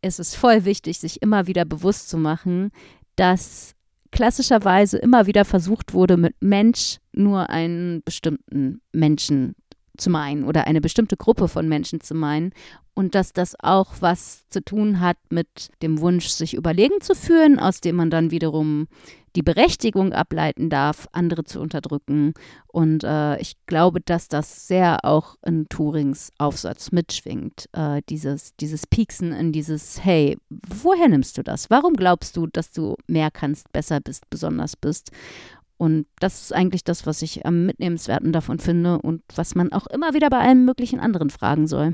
ist es voll wichtig, sich immer wieder bewusst zu machen, dass klassischerweise immer wieder versucht wurde, mit Mensch nur einen bestimmten Menschen zu meinen oder eine bestimmte Gruppe von Menschen zu meinen und dass das auch was zu tun hat mit dem Wunsch, sich überlegen zu fühlen, aus dem man dann wiederum die Berechtigung ableiten darf, andere zu unterdrücken. Und äh, ich glaube, dass das sehr auch in Turings Aufsatz mitschwingt. Äh, dieses, dieses Pieksen in dieses, hey, woher nimmst du das? Warum glaubst du, dass du mehr kannst, besser bist, besonders bist? Und das ist eigentlich das, was ich am mitnehmenswerten davon finde und was man auch immer wieder bei allen möglichen anderen fragen soll.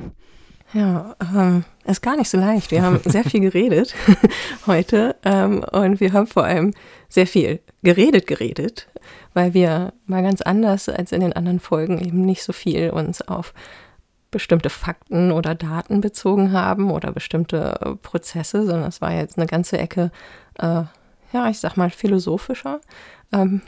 Ja, ähm, ist gar nicht so leicht. Wir haben [LAUGHS] sehr viel geredet [LAUGHS] heute ähm, und wir haben vor allem sehr viel geredet, geredet, weil wir mal ganz anders als in den anderen Folgen eben nicht so viel uns auf bestimmte Fakten oder Daten bezogen haben oder bestimmte Prozesse, sondern es war jetzt eine ganze Ecke, äh, ja, ich sag mal, philosophischer. Ähm,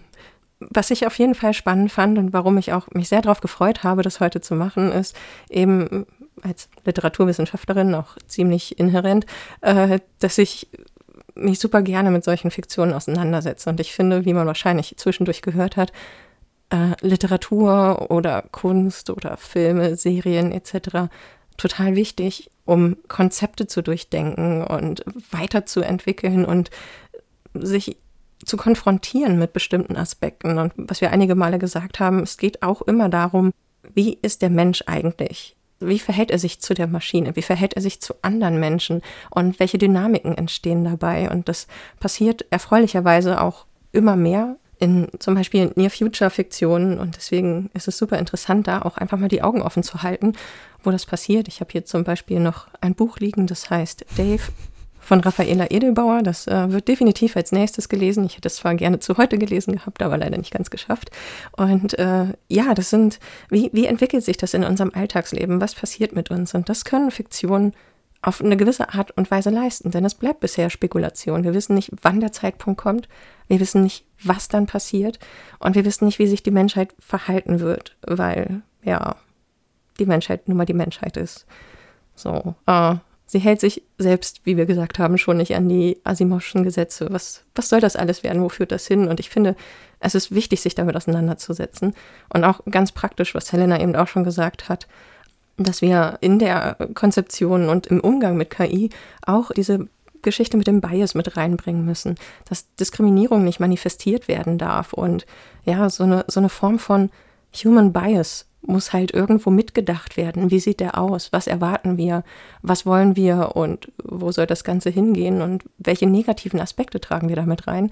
was ich auf jeden Fall spannend fand und warum ich auch mich sehr darauf gefreut habe, das heute zu machen, ist eben als Literaturwissenschaftlerin auch ziemlich inhärent, äh, dass ich mich super gerne mit solchen Fiktionen auseinandersetze. Und ich finde, wie man wahrscheinlich zwischendurch gehört hat, äh, Literatur oder Kunst oder Filme, Serien etc. total wichtig, um Konzepte zu durchdenken und weiterzuentwickeln und sich zu konfrontieren mit bestimmten Aspekten. Und was wir einige Male gesagt haben, es geht auch immer darum, wie ist der Mensch eigentlich? Wie verhält er sich zu der Maschine? Wie verhält er sich zu anderen Menschen? Und welche Dynamiken entstehen dabei? Und das passiert erfreulicherweise auch immer mehr in zum Beispiel Near-Future-Fiktionen. Und deswegen ist es super interessant, da auch einfach mal die Augen offen zu halten, wo das passiert. Ich habe hier zum Beispiel noch ein Buch liegen, das heißt Dave von Raffaela Edelbauer. Das äh, wird definitiv als nächstes gelesen. Ich hätte es zwar gerne zu heute gelesen gehabt, aber leider nicht ganz geschafft. Und äh, ja, das sind, wie, wie entwickelt sich das in unserem Alltagsleben? Was passiert mit uns? Und das können Fiktionen auf eine gewisse Art und Weise leisten, denn es bleibt bisher Spekulation. Wir wissen nicht, wann der Zeitpunkt kommt, wir wissen nicht, was dann passiert und wir wissen nicht, wie sich die Menschheit verhalten wird, weil ja, die Menschheit nun mal die Menschheit ist. So, äh, sie hält sich selbst, wie wir gesagt haben, schon nicht an die Asimovschen Gesetze. Was, was soll das alles werden? Wo führt das hin? Und ich finde, es ist wichtig, sich damit auseinanderzusetzen. Und auch ganz praktisch, was Helena eben auch schon gesagt hat, dass wir in der Konzeption und im Umgang mit KI auch diese Geschichte mit dem Bias mit reinbringen müssen, dass Diskriminierung nicht manifestiert werden darf und ja, so eine, so eine Form von Human Bias muss halt irgendwo mitgedacht werden. Wie sieht der aus? Was erwarten wir? Was wollen wir? Und wo soll das Ganze hingehen? Und welche negativen Aspekte tragen wir damit rein?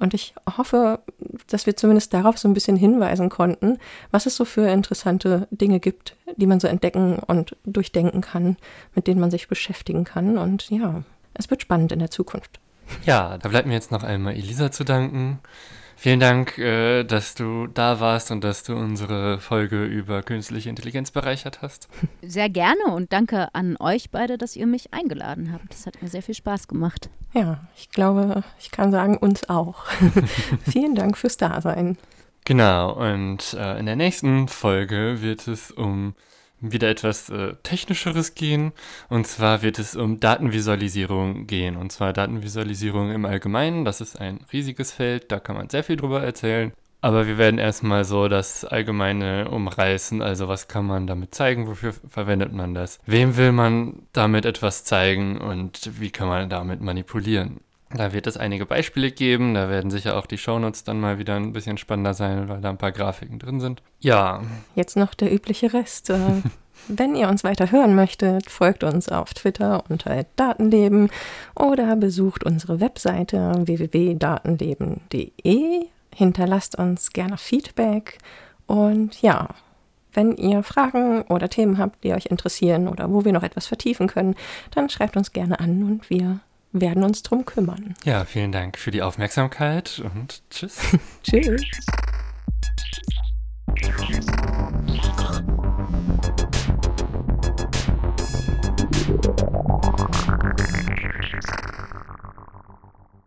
Und ich hoffe, dass wir zumindest darauf so ein bisschen hinweisen konnten, was es so für interessante Dinge gibt, die man so entdecken und durchdenken kann, mit denen man sich beschäftigen kann. Und ja, es wird spannend in der Zukunft. Ja, da bleibt mir jetzt noch einmal Elisa zu danken. Vielen Dank, äh, dass du da warst und dass du unsere Folge über künstliche Intelligenz bereichert hast. Sehr gerne und danke an euch beide, dass ihr mich eingeladen habt. Das hat mir sehr viel Spaß gemacht. Ja, ich glaube, ich kann sagen, uns auch. [LAUGHS] Vielen Dank fürs Dasein. Genau, und äh, in der nächsten Folge wird es um wieder etwas äh, Technischeres gehen. Und zwar wird es um Datenvisualisierung gehen. Und zwar Datenvisualisierung im Allgemeinen. Das ist ein riesiges Feld, da kann man sehr viel drüber erzählen. Aber wir werden erstmal so das Allgemeine umreißen. Also was kann man damit zeigen? Wofür verwendet man das? Wem will man damit etwas zeigen? Und wie kann man damit manipulieren? Da wird es einige Beispiele geben. Da werden sicher auch die Shownotes dann mal wieder ein bisschen spannender sein, weil da ein paar Grafiken drin sind. Ja. Jetzt noch der übliche Rest. Äh, [LAUGHS] wenn ihr uns weiter hören möchtet, folgt uns auf Twitter unter Datenleben oder besucht unsere Webseite www.datenleben.de. Hinterlasst uns gerne Feedback und ja, wenn ihr Fragen oder Themen habt, die euch interessieren oder wo wir noch etwas vertiefen können, dann schreibt uns gerne an und wir werden uns drum kümmern. Ja, vielen Dank für die Aufmerksamkeit und tschüss. [LAUGHS] tschüss.